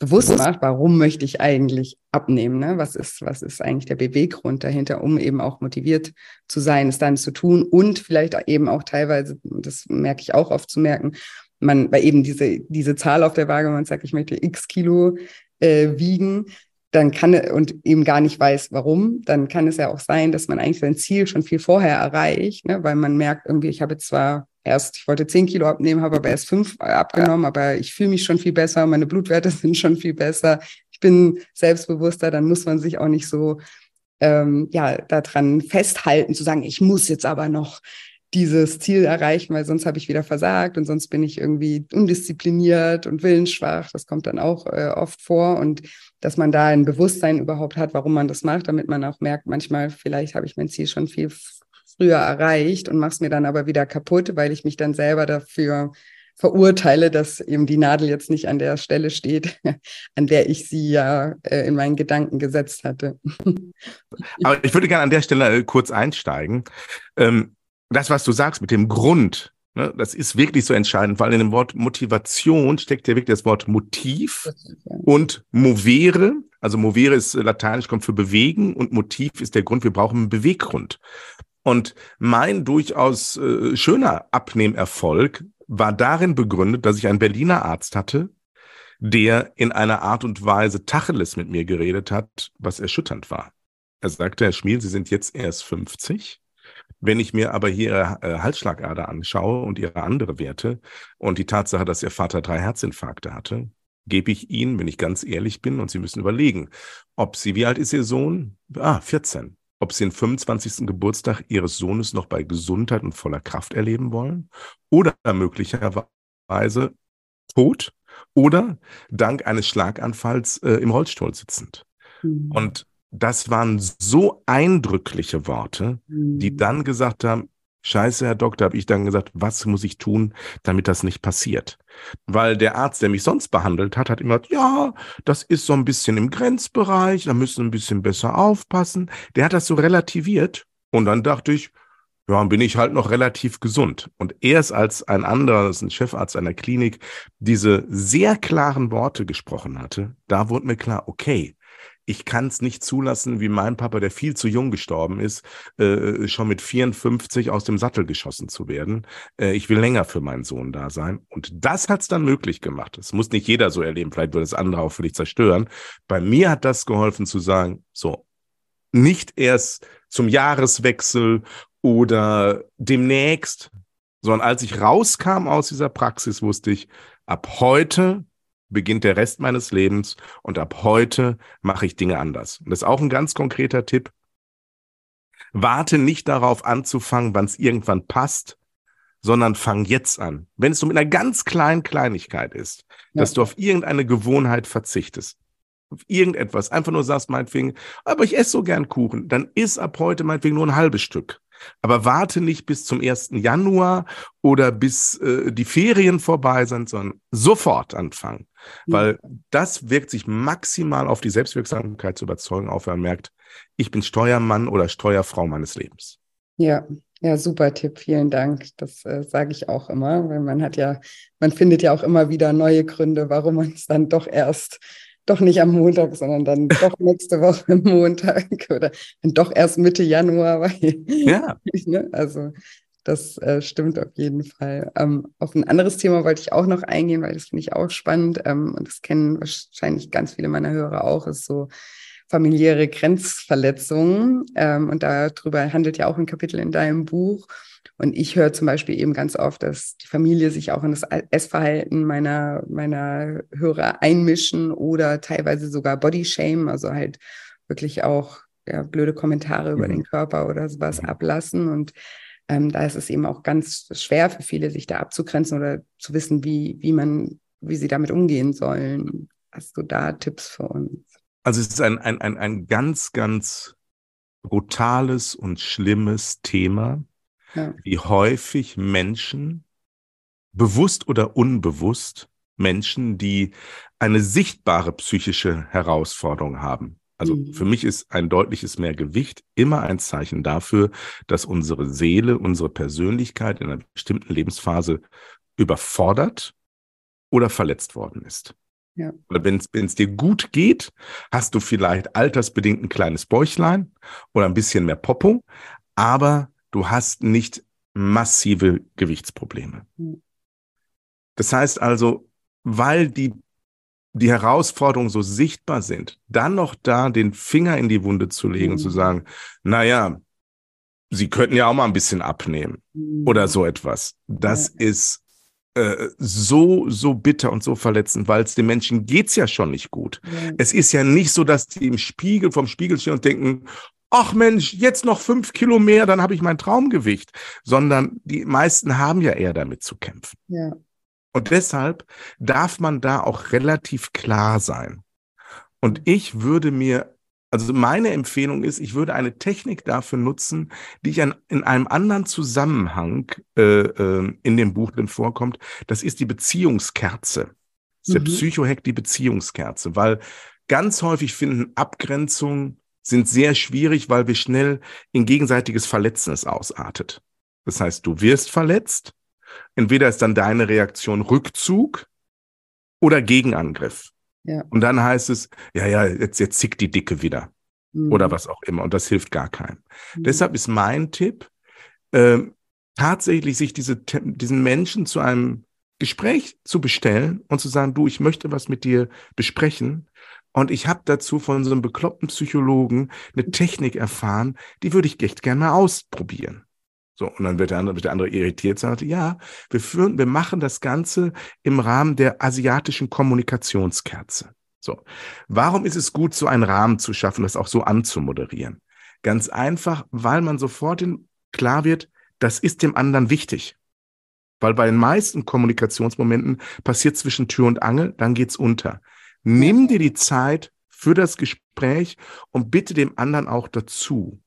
bewusst macht, warum möchte ich eigentlich abnehmen? Ne? Was ist, was ist eigentlich der Beweggrund dahinter, um eben auch motiviert zu sein, es dann zu tun und vielleicht eben auch teilweise, das merke ich auch oft zu merken, man, weil eben diese, diese Zahl auf der Waage, man sagt, ich möchte x Kilo äh, wiegen, dann kann und eben gar nicht weiß, warum, dann kann es ja auch sein, dass man eigentlich sein Ziel schon viel vorher erreicht, ne? weil man merkt irgendwie, ich habe zwar erst, ich wollte zehn Kilo abnehmen, habe aber erst fünf abgenommen, aber ich fühle mich schon viel besser, meine Blutwerte sind schon viel besser, ich bin selbstbewusster, dann muss man sich auch nicht so ähm, ja daran festhalten, zu sagen, ich muss jetzt aber noch dieses Ziel erreichen, weil sonst habe ich wieder versagt und sonst bin ich irgendwie undiszipliniert und willensschwach. Das kommt dann auch äh, oft vor und dass man da ein Bewusstsein überhaupt hat, warum man das macht, damit man auch merkt, manchmal vielleicht habe ich mein Ziel schon viel früher erreicht und mache es mir dann aber wieder kaputt, weil ich mich dann selber dafür verurteile, dass eben die Nadel jetzt nicht an der Stelle steht, an der ich sie ja äh, in meinen Gedanken gesetzt hatte. Aber ich würde gerne an der Stelle kurz einsteigen. Ähm, das, was du sagst mit dem Grund, ne, das ist wirklich so entscheidend, weil in dem Wort Motivation steckt ja wirklich das Wort Motiv und movere. Also movere ist lateinisch, kommt für bewegen und Motiv ist der Grund, wir brauchen einen Beweggrund. Und mein durchaus äh, schöner Abnehmerfolg war darin begründet, dass ich einen Berliner Arzt hatte, der in einer Art und Weise Tacheles mit mir geredet hat, was erschütternd war. Er sagte, Herr Schmiel, Sie sind jetzt erst 50. Wenn ich mir aber hier Ihre äh, Halsschlagader anschaue und Ihre andere Werte und die Tatsache, dass Ihr Vater drei Herzinfarkte hatte, gebe ich Ihnen, wenn ich ganz ehrlich bin, und Sie müssen überlegen, ob Sie, wie alt ist Ihr Sohn? Ah, 14 ob sie den 25. Geburtstag ihres Sohnes noch bei Gesundheit und voller Kraft erleben wollen oder möglicherweise tot oder dank eines Schlaganfalls äh, im Rollstuhl sitzend. Mhm. Und das waren so eindrückliche Worte, mhm. die dann gesagt haben, Scheiße, Herr Doktor, habe ich dann gesagt, was muss ich tun, damit das nicht passiert? Weil der Arzt, der mich sonst behandelt hat, hat immer gesagt, ja, das ist so ein bisschen im Grenzbereich, da müssen wir ein bisschen besser aufpassen. Der hat das so relativiert und dann dachte ich, ja, bin ich halt noch relativ gesund. Und erst als ein anderer, das ist ein Chefarzt einer Klinik, diese sehr klaren Worte gesprochen hatte, da wurde mir klar, okay, ich kann es nicht zulassen, wie mein Papa, der viel zu jung gestorben ist, äh, schon mit 54 aus dem Sattel geschossen zu werden. Äh, ich will länger für meinen Sohn da sein. Und das hat es dann möglich gemacht. Das muss nicht jeder so erleben. Vielleicht würde es andere auch völlig zerstören. Bei mir hat das geholfen zu sagen, so, nicht erst zum Jahreswechsel oder demnächst, sondern als ich rauskam aus dieser Praxis, wusste ich, ab heute beginnt der Rest meines Lebens und ab heute mache ich Dinge anders. Und das ist auch ein ganz konkreter Tipp. Warte nicht darauf anzufangen, wann es irgendwann passt, sondern fang jetzt an. Wenn es so mit einer ganz kleinen Kleinigkeit ist, ja. dass du auf irgendeine Gewohnheit verzichtest, auf irgendetwas, einfach nur sagst meinetwegen, aber ich esse so gern Kuchen, dann isst ab heute meinetwegen nur ein halbes Stück. Aber warte nicht bis zum 1. Januar oder bis äh, die Ferien vorbei sind, sondern sofort anfangen. Weil das wirkt sich maximal auf die Selbstwirksamkeit zu überzeugen auf, wenn man merkt, ich bin Steuermann oder Steuerfrau meines Lebens. Ja, ja, super Tipp, vielen Dank. Das äh, sage ich auch immer, weil man hat ja, man findet ja auch immer wieder neue Gründe, warum man es dann doch erst, doch nicht am Montag, sondern dann doch nächste Woche Montag oder dann doch erst Mitte Januar. Weil, ja. ne, also das äh, stimmt auf jeden Fall. Ähm, auf ein anderes Thema wollte ich auch noch eingehen, weil das finde ich auch spannend. Ähm, und das kennen wahrscheinlich ganz viele meiner Hörer auch, ist so familiäre Grenzverletzungen. Ähm, und darüber handelt ja auch ein Kapitel in deinem Buch. Und ich höre zum Beispiel eben ganz oft, dass die Familie sich auch in das Essverhalten meiner, meiner Hörer einmischen oder teilweise sogar Bodyshame, also halt wirklich auch ja, blöde Kommentare mhm. über den Körper oder sowas mhm. ablassen. Und ähm, da ist es eben auch ganz schwer für viele, sich da abzugrenzen oder zu wissen, wie, wie man, wie sie damit umgehen sollen. Hast du da Tipps für uns? Also es ist ein, ein, ein, ein ganz, ganz brutales und schlimmes Thema, ja. wie häufig Menschen, bewusst oder unbewusst, Menschen, die eine sichtbare psychische Herausforderung haben, also mhm. für mich ist ein deutliches Mehrgewicht immer ein Zeichen dafür, dass unsere Seele, unsere Persönlichkeit in einer bestimmten Lebensphase überfordert oder verletzt worden ist. Ja. Wenn es dir gut geht, hast du vielleicht altersbedingt ein kleines Bäuchlein oder ein bisschen mehr Popo, aber du hast nicht massive Gewichtsprobleme. Mhm. Das heißt also, weil die die Herausforderungen so sichtbar sind, dann noch da den Finger in die Wunde zu legen mhm. und zu mhm. sagen, naja, Sie könnten ja auch mal ein bisschen abnehmen mhm. oder so etwas. Das ja. ist äh, so, so bitter und so verletzend, weil es den Menschen geht's ja schon nicht gut. Ja. Es ist ja nicht so, dass die im Spiegel, vom Spiegel stehen und denken, ach Mensch, jetzt noch fünf Kilo mehr, dann habe ich mein Traumgewicht, sondern die meisten haben ja eher damit zu kämpfen. Ja. Und deshalb darf man da auch relativ klar sein. Und ich würde mir Also meine Empfehlung ist, ich würde eine Technik dafür nutzen, die ich an, in einem anderen Zusammenhang äh, äh, in dem Buch drin vorkommt. Das ist die Beziehungskerze. Das ist mhm. der Psychohack die Beziehungskerze, weil ganz häufig finden Abgrenzungen sind sehr schwierig, weil wir schnell in gegenseitiges Verletzen ausartet. Das heißt, du wirst verletzt. Entweder ist dann deine Reaktion Rückzug oder Gegenangriff. Ja. Und dann heißt es, ja, ja, jetzt, jetzt zickt die Dicke wieder. Mhm. Oder was auch immer. Und das hilft gar keinem. Mhm. Deshalb ist mein Tipp, äh, tatsächlich sich diese, diesen Menschen zu einem Gespräch zu bestellen und zu sagen, du, ich möchte was mit dir besprechen. Und ich habe dazu von so einem bekloppten Psychologen eine Technik erfahren, die würde ich echt gerne mal ausprobieren. So, und dann wird der andere, wird der andere irritiert, sagt, ja, wir führen, wir machen das Ganze im Rahmen der asiatischen Kommunikationskerze. So. Warum ist es gut, so einen Rahmen zu schaffen, das auch so anzumoderieren? Ganz einfach, weil man sofort klar wird, das ist dem anderen wichtig. Weil bei den meisten Kommunikationsmomenten passiert zwischen Tür und Angel, dann geht's unter. Nimm dir die Zeit für das Gespräch und bitte dem anderen auch dazu.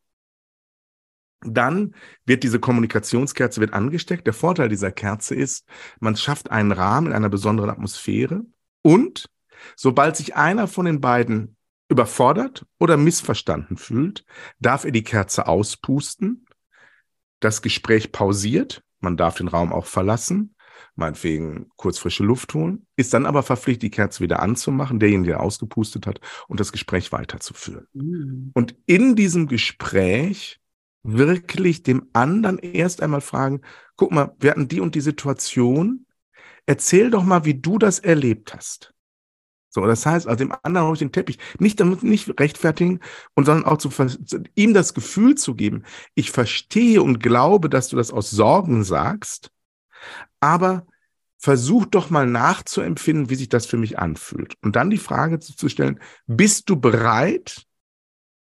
Dann wird diese Kommunikationskerze wird angesteckt. Der Vorteil dieser Kerze ist, man schafft einen Rahmen in einer besonderen Atmosphäre und sobald sich einer von den beiden überfordert oder missverstanden fühlt, darf er die Kerze auspusten. Das Gespräch pausiert. Man darf den Raum auch verlassen, meinetwegen kurz frische Luft holen, ist dann aber verpflichtet, die Kerze wieder anzumachen, derjenige, der ausgepustet hat, und das Gespräch weiterzuführen. Mhm. Und in diesem Gespräch wirklich dem anderen erst einmal fragen, guck mal, wir hatten die und die Situation, erzähl doch mal, wie du das erlebt hast. So, das heißt, also dem anderen auf den Teppich nicht damit nicht rechtfertigen und sondern auch zu, ihm das Gefühl zu geben, ich verstehe und glaube, dass du das aus Sorgen sagst, aber versuch doch mal nachzuempfinden, wie sich das für mich anfühlt. Und dann die Frage zu, stellen, bist du bereit,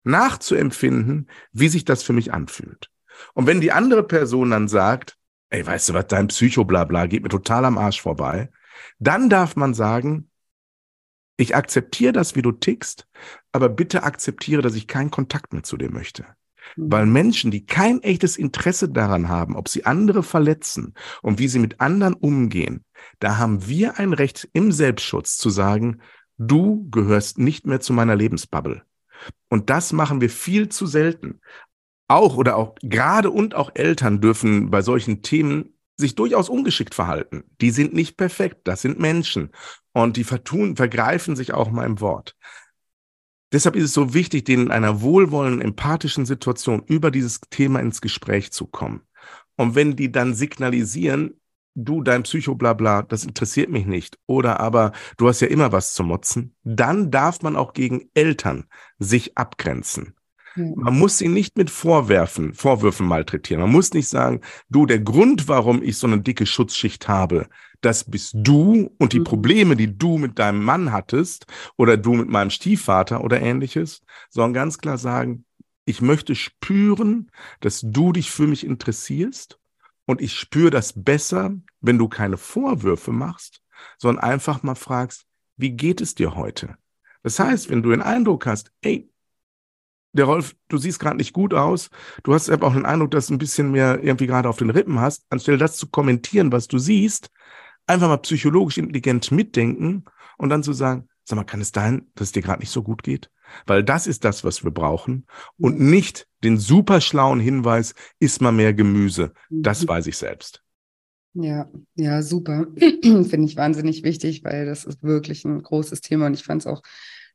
nachzuempfinden, wie sich das für mich anfühlt. Und wenn die andere Person dann sagt, ey, weißt du was, dein Psychoblabla geht mir total am Arsch vorbei, dann darf man sagen, ich akzeptiere das, wie du tickst, aber bitte akzeptiere, dass ich keinen Kontakt mehr zu dir möchte. Mhm. Weil Menschen, die kein echtes Interesse daran haben, ob sie andere verletzen und wie sie mit anderen umgehen, da haben wir ein Recht im Selbstschutz zu sagen, du gehörst nicht mehr zu meiner Lebensbubble. Und das machen wir viel zu selten. Auch oder auch gerade und auch Eltern dürfen bei solchen Themen sich durchaus ungeschickt verhalten. Die sind nicht perfekt, das sind Menschen. Und die vertun, vergreifen sich auch mal im Wort. Deshalb ist es so wichtig, denen in einer wohlwollenden, empathischen Situation über dieses Thema ins Gespräch zu kommen. Und wenn die dann signalisieren, du, dein Psychoblabla, das interessiert mich nicht. Oder aber du hast ja immer was zu motzen. Dann darf man auch gegen Eltern sich abgrenzen. Man muss sie nicht mit Vorwerfen, Vorwürfen malträtieren. Man muss nicht sagen, du, der Grund, warum ich so eine dicke Schutzschicht habe, das bist du und die mhm. Probleme, die du mit deinem Mann hattest oder du mit meinem Stiefvater oder ähnliches, sondern ganz klar sagen, ich möchte spüren, dass du dich für mich interessierst und ich spüre das besser, wenn du keine Vorwürfe machst, sondern einfach mal fragst, wie geht es dir heute? Das heißt, wenn du den Eindruck hast, ey, der Rolf, du siehst gerade nicht gut aus, du hast aber auch den Eindruck, dass du ein bisschen mehr irgendwie gerade auf den Rippen hast, anstelle das zu kommentieren, was du siehst, einfach mal psychologisch intelligent mitdenken und dann zu sagen, sag mal, kann es sein, dass es dir gerade nicht so gut geht? Weil das ist das, was wir brauchen und nicht den super schlauen Hinweis, isst mal mehr Gemüse. Das mhm. weiß ich selbst. Ja, ja, super. Finde ich wahnsinnig wichtig, weil das ist wirklich ein großes Thema und ich fand es auch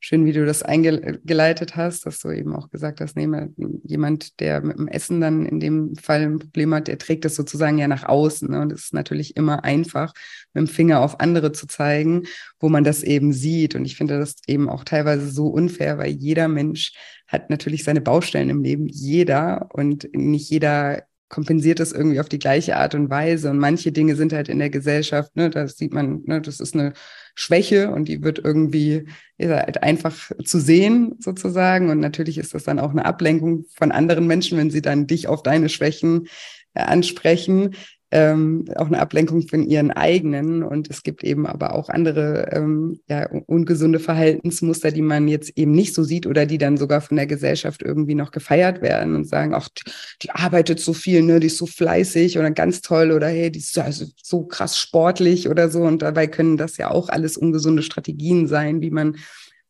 schön, wie du das eingeleitet hast, dass du eben auch gesagt hast, nehme jemand, der mit dem Essen dann in dem Fall ein Problem hat, der trägt das sozusagen ja nach außen. Ne? Und es ist natürlich immer einfach, mit dem Finger auf andere zu zeigen, wo man das eben sieht. Und ich finde das eben auch teilweise so unfair, weil jeder Mensch hat natürlich seine Baustellen im Leben, jeder und nicht jeder kompensiert das irgendwie auf die gleiche Art und Weise. Und manche Dinge sind halt in der Gesellschaft, ne, da sieht man, ne, das ist eine Schwäche und die wird irgendwie halt einfach zu sehen sozusagen. Und natürlich ist das dann auch eine Ablenkung von anderen Menschen, wenn sie dann dich auf deine Schwächen äh, ansprechen. Ähm, auch eine Ablenkung von ihren eigenen. Und es gibt eben aber auch andere ähm, ja, ungesunde Verhaltensmuster, die man jetzt eben nicht so sieht oder die dann sogar von der Gesellschaft irgendwie noch gefeiert werden und sagen, ach, die, die arbeitet so viel, ne, die ist so fleißig oder ganz toll oder hey, die ist also so krass sportlich oder so. Und dabei können das ja auch alles ungesunde Strategien sein, wie man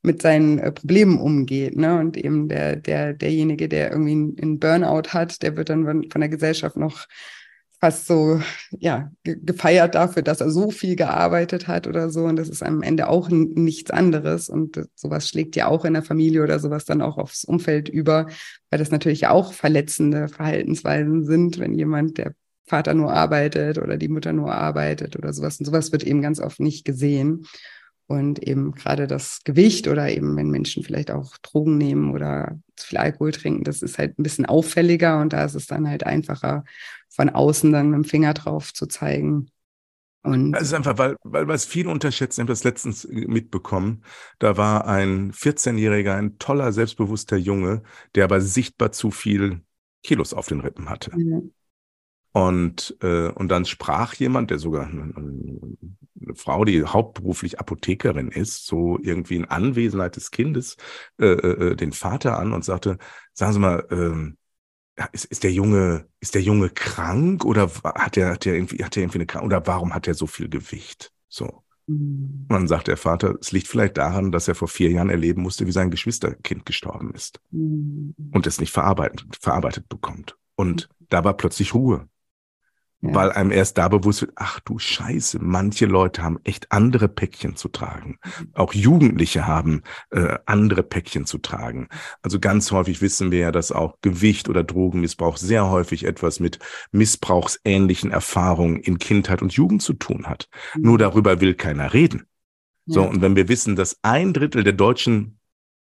mit seinen äh, Problemen umgeht. Ne? Und eben der, der, derjenige, der irgendwie einen Burnout hat, der wird dann von der Gesellschaft noch fast so ja, gefeiert dafür, dass er so viel gearbeitet hat oder so. Und das ist am Ende auch nichts anderes. Und sowas schlägt ja auch in der Familie oder sowas dann auch aufs Umfeld über, weil das natürlich auch verletzende Verhaltensweisen sind, wenn jemand, der Vater nur arbeitet oder die Mutter nur arbeitet oder sowas. Und sowas wird eben ganz oft nicht gesehen. Und eben gerade das Gewicht oder eben, wenn Menschen vielleicht auch Drogen nehmen oder zu viel Alkohol trinken, das ist halt ein bisschen auffälliger und da ist es dann halt einfacher, von außen dann mit dem Finger drauf zu zeigen. Und das ist einfach, weil, weil was viele unterschätzen, ich habe das letztens mitbekommen, da war ein 14-Jähriger, ein toller, selbstbewusster Junge, der aber sichtbar zu viel Kilos auf den Rippen hatte. Ja. Und, äh, und dann sprach jemand, der sogar eine, Frau, die hauptberuflich Apothekerin ist, so irgendwie in Anwesenheit des Kindes, äh, äh, äh den Vater an und sagte, sagen Sie mal, ähm, ist, ist der Junge, ist der Junge krank oder hat er, hat er irgendwie, hat er irgendwie eine Krankheit oder warum hat er so viel Gewicht? So. Mhm. Und dann sagt der Vater, es liegt vielleicht daran, dass er vor vier Jahren erleben musste, wie sein Geschwisterkind gestorben ist mhm. und es nicht verarbeitet, verarbeitet bekommt. Und da war plötzlich Ruhe. Ja. Weil einem erst da bewusst wird, ach du Scheiße, manche Leute haben echt andere Päckchen zu tragen. Mhm. Auch Jugendliche haben äh, andere Päckchen zu tragen. Also ganz häufig wissen wir ja, dass auch Gewicht oder Drogenmissbrauch sehr häufig etwas mit missbrauchsähnlichen Erfahrungen in Kindheit und Jugend zu tun hat. Mhm. Nur darüber will keiner reden. Ja. So, und wenn wir wissen, dass ein Drittel der deutschen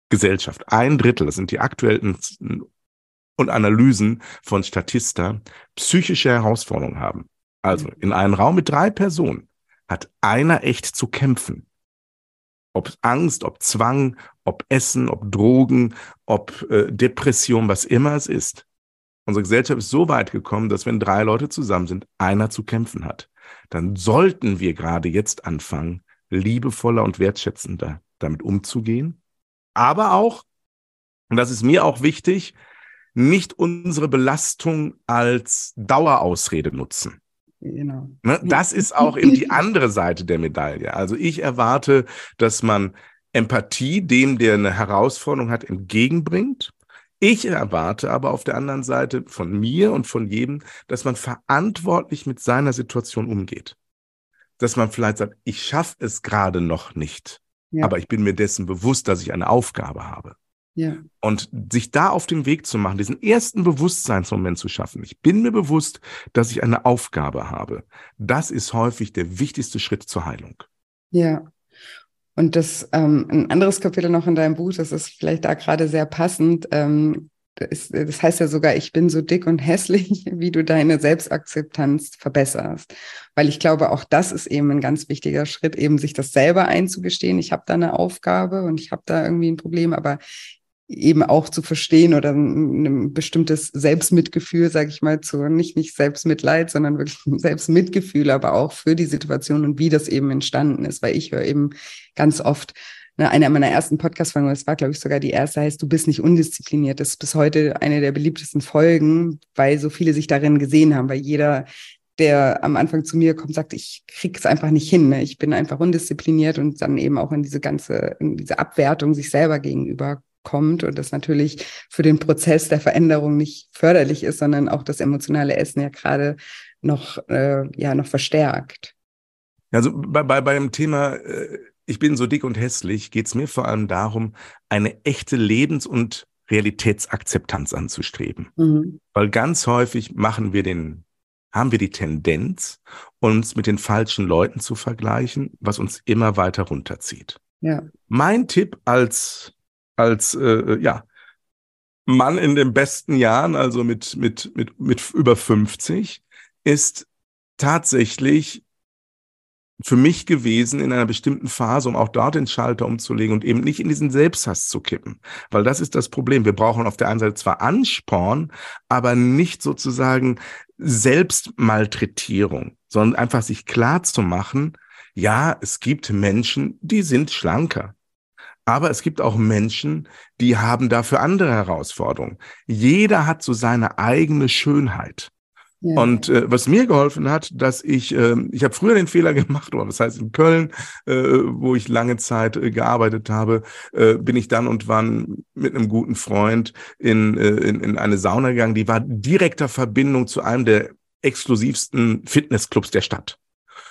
Gesellschaft, ein Drittel, das sind die aktuellen und Analysen von Statista psychische Herausforderungen haben. Also in einem Raum mit drei Personen hat einer echt zu kämpfen. Ob Angst, ob Zwang, ob Essen, ob Drogen, ob äh, Depression, was immer es ist. Unsere Gesellschaft ist so weit gekommen, dass wenn drei Leute zusammen sind, einer zu kämpfen hat. Dann sollten wir gerade jetzt anfangen, liebevoller und wertschätzender damit umzugehen. Aber auch, und das ist mir auch wichtig, nicht unsere Belastung als Dauerausrede nutzen. Genau. Ne, das ist auch eben die andere Seite der Medaille. Also ich erwarte, dass man Empathie dem, der eine Herausforderung hat, entgegenbringt. Ich erwarte aber auf der anderen Seite von mir und von jedem, dass man verantwortlich mit seiner Situation umgeht. Dass man vielleicht sagt, ich schaffe es gerade noch nicht, ja. aber ich bin mir dessen bewusst, dass ich eine Aufgabe habe. Ja. Und sich da auf den Weg zu machen, diesen ersten Bewusstseinsmoment zu schaffen. Ich bin mir bewusst, dass ich eine Aufgabe habe. Das ist häufig der wichtigste Schritt zur Heilung. Ja. Und das ähm, ein anderes Kapitel noch in deinem Buch, das ist vielleicht da gerade sehr passend. Ähm, das, das heißt ja sogar, ich bin so dick und hässlich, wie du deine Selbstakzeptanz verbesserst. Weil ich glaube, auch das ist eben ein ganz wichtiger Schritt, eben sich das selber einzugestehen. Ich habe da eine Aufgabe und ich habe da irgendwie ein Problem, aber eben auch zu verstehen oder ein, bestimmtes Selbstmitgefühl, sage ich mal, zu nicht nicht Selbstmitleid, sondern wirklich Selbstmitgefühl, aber auch für die Situation und wie das eben entstanden ist, weil ich höre eben ganz oft ne, eine meiner ersten Podcast-Folgen, das war glaube ich sogar die erste, heißt du bist nicht undiszipliniert. Das ist bis heute eine der beliebtesten Folgen, weil so viele sich darin gesehen haben, weil jeder der am Anfang zu mir kommt, sagt, ich krieg's einfach nicht hin. Ne? Ich bin einfach undiszipliniert und dann eben auch in diese ganze, in diese Abwertung sich selber gegenüber kommt und das natürlich für den Prozess der Veränderung nicht förderlich ist, sondern auch das emotionale Essen ja gerade noch, äh, ja, noch verstärkt. Also bei, bei, beim Thema, äh, ich bin so dick und hässlich, geht es mir vor allem darum, eine echte Lebens- und Realitätsakzeptanz anzustreben. Mhm. Weil ganz häufig machen wir den, haben wir die Tendenz, uns mit den falschen Leuten zu vergleichen, was uns immer weiter runterzieht. Ja. Mein Tipp als als äh, ja Mann in den besten Jahren, also mit mit mit mit über 50, ist tatsächlich für mich gewesen in einer bestimmten Phase, um auch dort den Schalter umzulegen und eben nicht in diesen Selbsthass zu kippen. Weil das ist das Problem. Wir brauchen auf der einen Seite zwar Ansporn, aber nicht sozusagen Selbstmalträtierung, sondern einfach sich klar zu machen, ja, es gibt Menschen, die sind schlanker. Aber es gibt auch Menschen, die haben dafür andere Herausforderungen. Jeder hat so seine eigene Schönheit. Ja. Und äh, was mir geholfen hat, dass ich, äh, ich habe früher den Fehler gemacht, oder was heißt in Köln, äh, wo ich lange Zeit äh, gearbeitet habe, äh, bin ich dann und wann mit einem guten Freund in, äh, in, in eine Sauna gegangen, die war direkter Verbindung zu einem der exklusivsten Fitnessclubs der Stadt.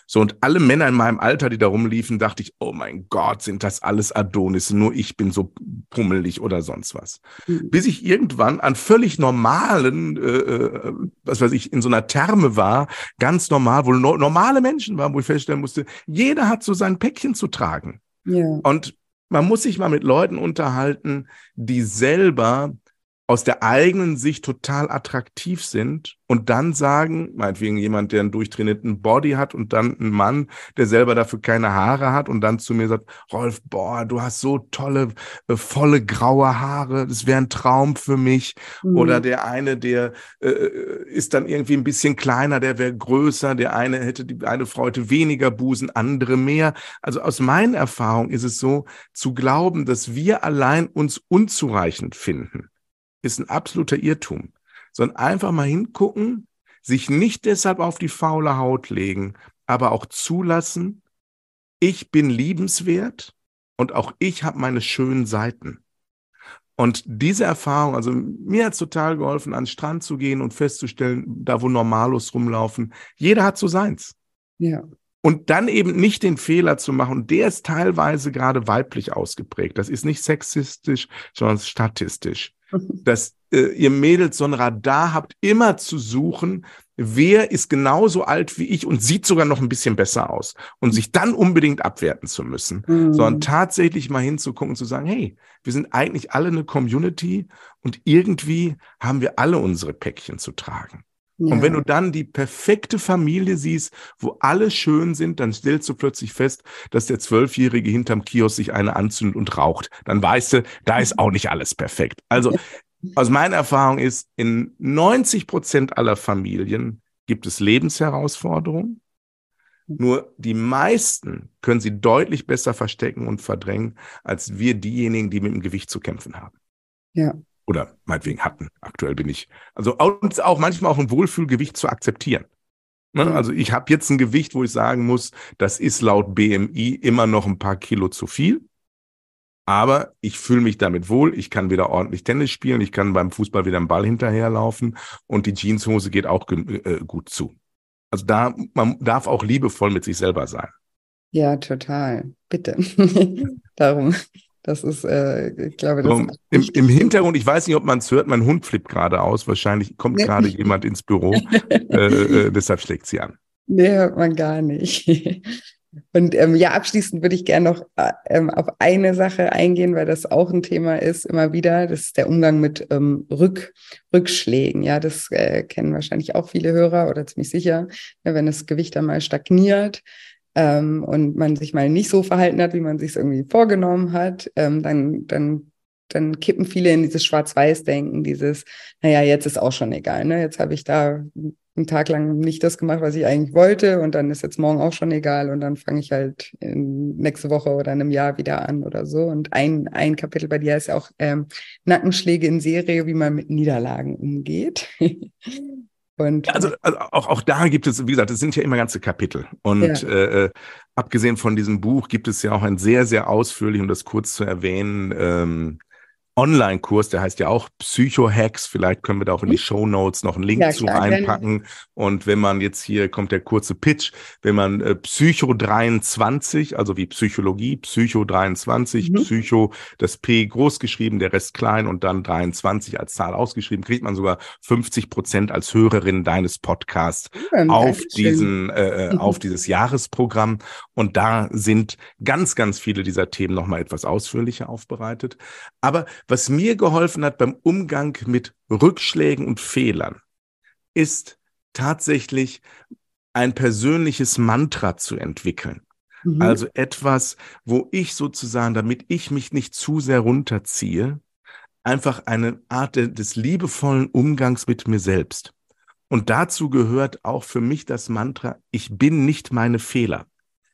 So, und alle Männer in meinem Alter, die da rumliefen, dachte ich, oh mein Gott, sind das alles Adonis, nur ich bin so pummelig oder sonst was. Mhm. Bis ich irgendwann an völlig normalen, äh, äh, was weiß ich, in so einer Therme war, ganz normal, wo no normale Menschen waren, wo ich feststellen musste, jeder hat so sein Päckchen zu tragen. Ja. Und man muss sich mal mit Leuten unterhalten, die selber aus der eigenen Sicht total attraktiv sind und dann sagen, meinetwegen jemand, der einen durchtrainierten Body hat und dann ein Mann, der selber dafür keine Haare hat und dann zu mir sagt, Rolf, boah, du hast so tolle, äh, volle graue Haare, das wäre ein Traum für mich. Mhm. Oder der eine, der äh, ist dann irgendwie ein bisschen kleiner, der wäre größer, der eine hätte, die eine Frau hätte weniger Busen, andere mehr. Also aus meinen Erfahrungen ist es so, zu glauben, dass wir allein uns unzureichend finden ist ein absoluter Irrtum, sondern einfach mal hingucken, sich nicht deshalb auf die faule Haut legen, aber auch zulassen, ich bin liebenswert und auch ich habe meine schönen Seiten. Und diese Erfahrung, also mir hat es total geholfen, an den Strand zu gehen und festzustellen, da wo Normalos rumlaufen, jeder hat so seins. Ja. Und dann eben nicht den Fehler zu machen, der ist teilweise gerade weiblich ausgeprägt. Das ist nicht sexistisch, sondern statistisch dass äh, ihr Mädels so ein Radar habt, immer zu suchen, wer ist genauso alt wie ich und sieht sogar noch ein bisschen besser aus und sich dann unbedingt abwerten zu müssen, mhm. sondern tatsächlich mal hinzugucken und zu sagen, hey, wir sind eigentlich alle eine Community und irgendwie haben wir alle unsere Päckchen zu tragen. Ja. Und wenn du dann die perfekte Familie siehst, wo alle schön sind, dann stellst du plötzlich fest, dass der Zwölfjährige hinterm Kiosk sich eine anzündet und raucht. Dann weißt du, da ist auch nicht alles perfekt. Also aus meiner Erfahrung ist, in 90 Prozent aller Familien gibt es Lebensherausforderungen. Nur die meisten können sie deutlich besser verstecken und verdrängen, als wir diejenigen, die mit dem Gewicht zu kämpfen haben. Ja, oder meinetwegen hatten. Aktuell bin ich. Also und auch manchmal auch ein Wohlfühlgewicht zu akzeptieren. Ne? Also ich habe jetzt ein Gewicht, wo ich sagen muss, das ist laut BMI immer noch ein paar Kilo zu viel. Aber ich fühle mich damit wohl. Ich kann wieder ordentlich Tennis spielen. Ich kann beim Fußball wieder einen Ball hinterherlaufen. Und die Jeanshose geht auch äh, gut zu. Also da, man darf auch liebevoll mit sich selber sein. Ja, total. Bitte. Darum das ist, äh, ich glaube, das um, im, Im Hintergrund, ich weiß nicht, ob man es hört, mein Hund flippt gerade aus. Wahrscheinlich kommt gerade jemand ins Büro. äh, äh, deshalb schlägt sie an. Nee, hört man gar nicht. Und ähm, ja, abschließend würde ich gerne noch äh, ähm, auf eine Sache eingehen, weil das auch ein Thema ist, immer wieder. Das ist der Umgang mit ähm, Rück, Rückschlägen. Ja, das äh, kennen wahrscheinlich auch viele Hörer oder ziemlich sicher, wenn das Gewicht einmal stagniert ähm, und man sich mal nicht so verhalten hat, wie man sich irgendwie vorgenommen hat, ähm, dann, dann, dann kippen viele in dieses Schwarz-Weiß-Denken, dieses, naja, jetzt ist auch schon egal, ne? Jetzt habe ich da einen Tag lang nicht das gemacht, was ich eigentlich wollte und dann ist jetzt morgen auch schon egal und dann fange ich halt nächste Woche oder in einem Jahr wieder an oder so. Und ein, ein Kapitel bei dir ist ja auch ähm, Nackenschläge in Serie, wie man mit Niederlagen umgeht. Und also, also auch, auch da gibt es, wie gesagt, es sind ja immer ganze Kapitel. Und ja. äh, äh abgesehen von diesem Buch gibt es ja auch ein sehr, sehr ausführlich, um das kurz zu erwähnen, ähm, Online-Kurs, der heißt ja auch Psycho-Hacks. Vielleicht können wir da auch in die mhm. Show Notes noch einen Link ja, zu klar, reinpacken. Gerne. Und wenn man jetzt hier kommt der kurze Pitch, wenn man äh, Psycho 23, also wie Psychologie, Psycho 23, mhm. Psycho, das P groß geschrieben, der Rest klein und dann 23 als Zahl ausgeschrieben, kriegt man sogar 50 Prozent als Hörerin deines Podcasts ja, auf diesen, äh, äh auf dieses Jahresprogramm. Und da sind ganz, ganz viele dieser Themen nochmal etwas ausführlicher aufbereitet. Aber was mir geholfen hat beim Umgang mit Rückschlägen und Fehlern, ist tatsächlich ein persönliches Mantra zu entwickeln. Mhm. Also etwas, wo ich sozusagen, damit ich mich nicht zu sehr runterziehe, einfach eine Art des liebevollen Umgangs mit mir selbst. Und dazu gehört auch für mich das Mantra, ich bin nicht meine Fehler.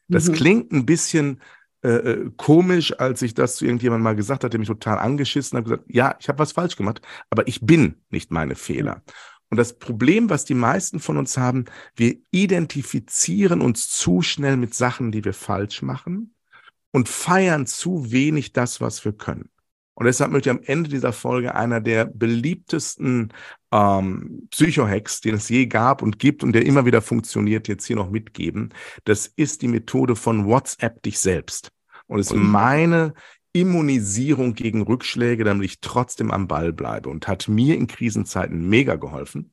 Das mhm. klingt ein bisschen äh, äh komisch, als ich das zu irgendjemandem mal gesagt hatte, der mich total angeschissen hat, gesagt, ja, ich habe was falsch gemacht, aber ich bin nicht meine Fehler. Und das Problem, was die meisten von uns haben, wir identifizieren uns zu schnell mit Sachen, die wir falsch machen und feiern zu wenig das, was wir können. Und deshalb möchte ich am Ende dieser Folge einer der beliebtesten ähm, Psychohacks, den es je gab und gibt und der immer wieder funktioniert, jetzt hier noch mitgeben. Das ist die Methode von WhatsApp dich selbst. Und es ist meine Immunisierung gegen Rückschläge, damit ich trotzdem am Ball bleibe und hat mir in Krisenzeiten mega geholfen.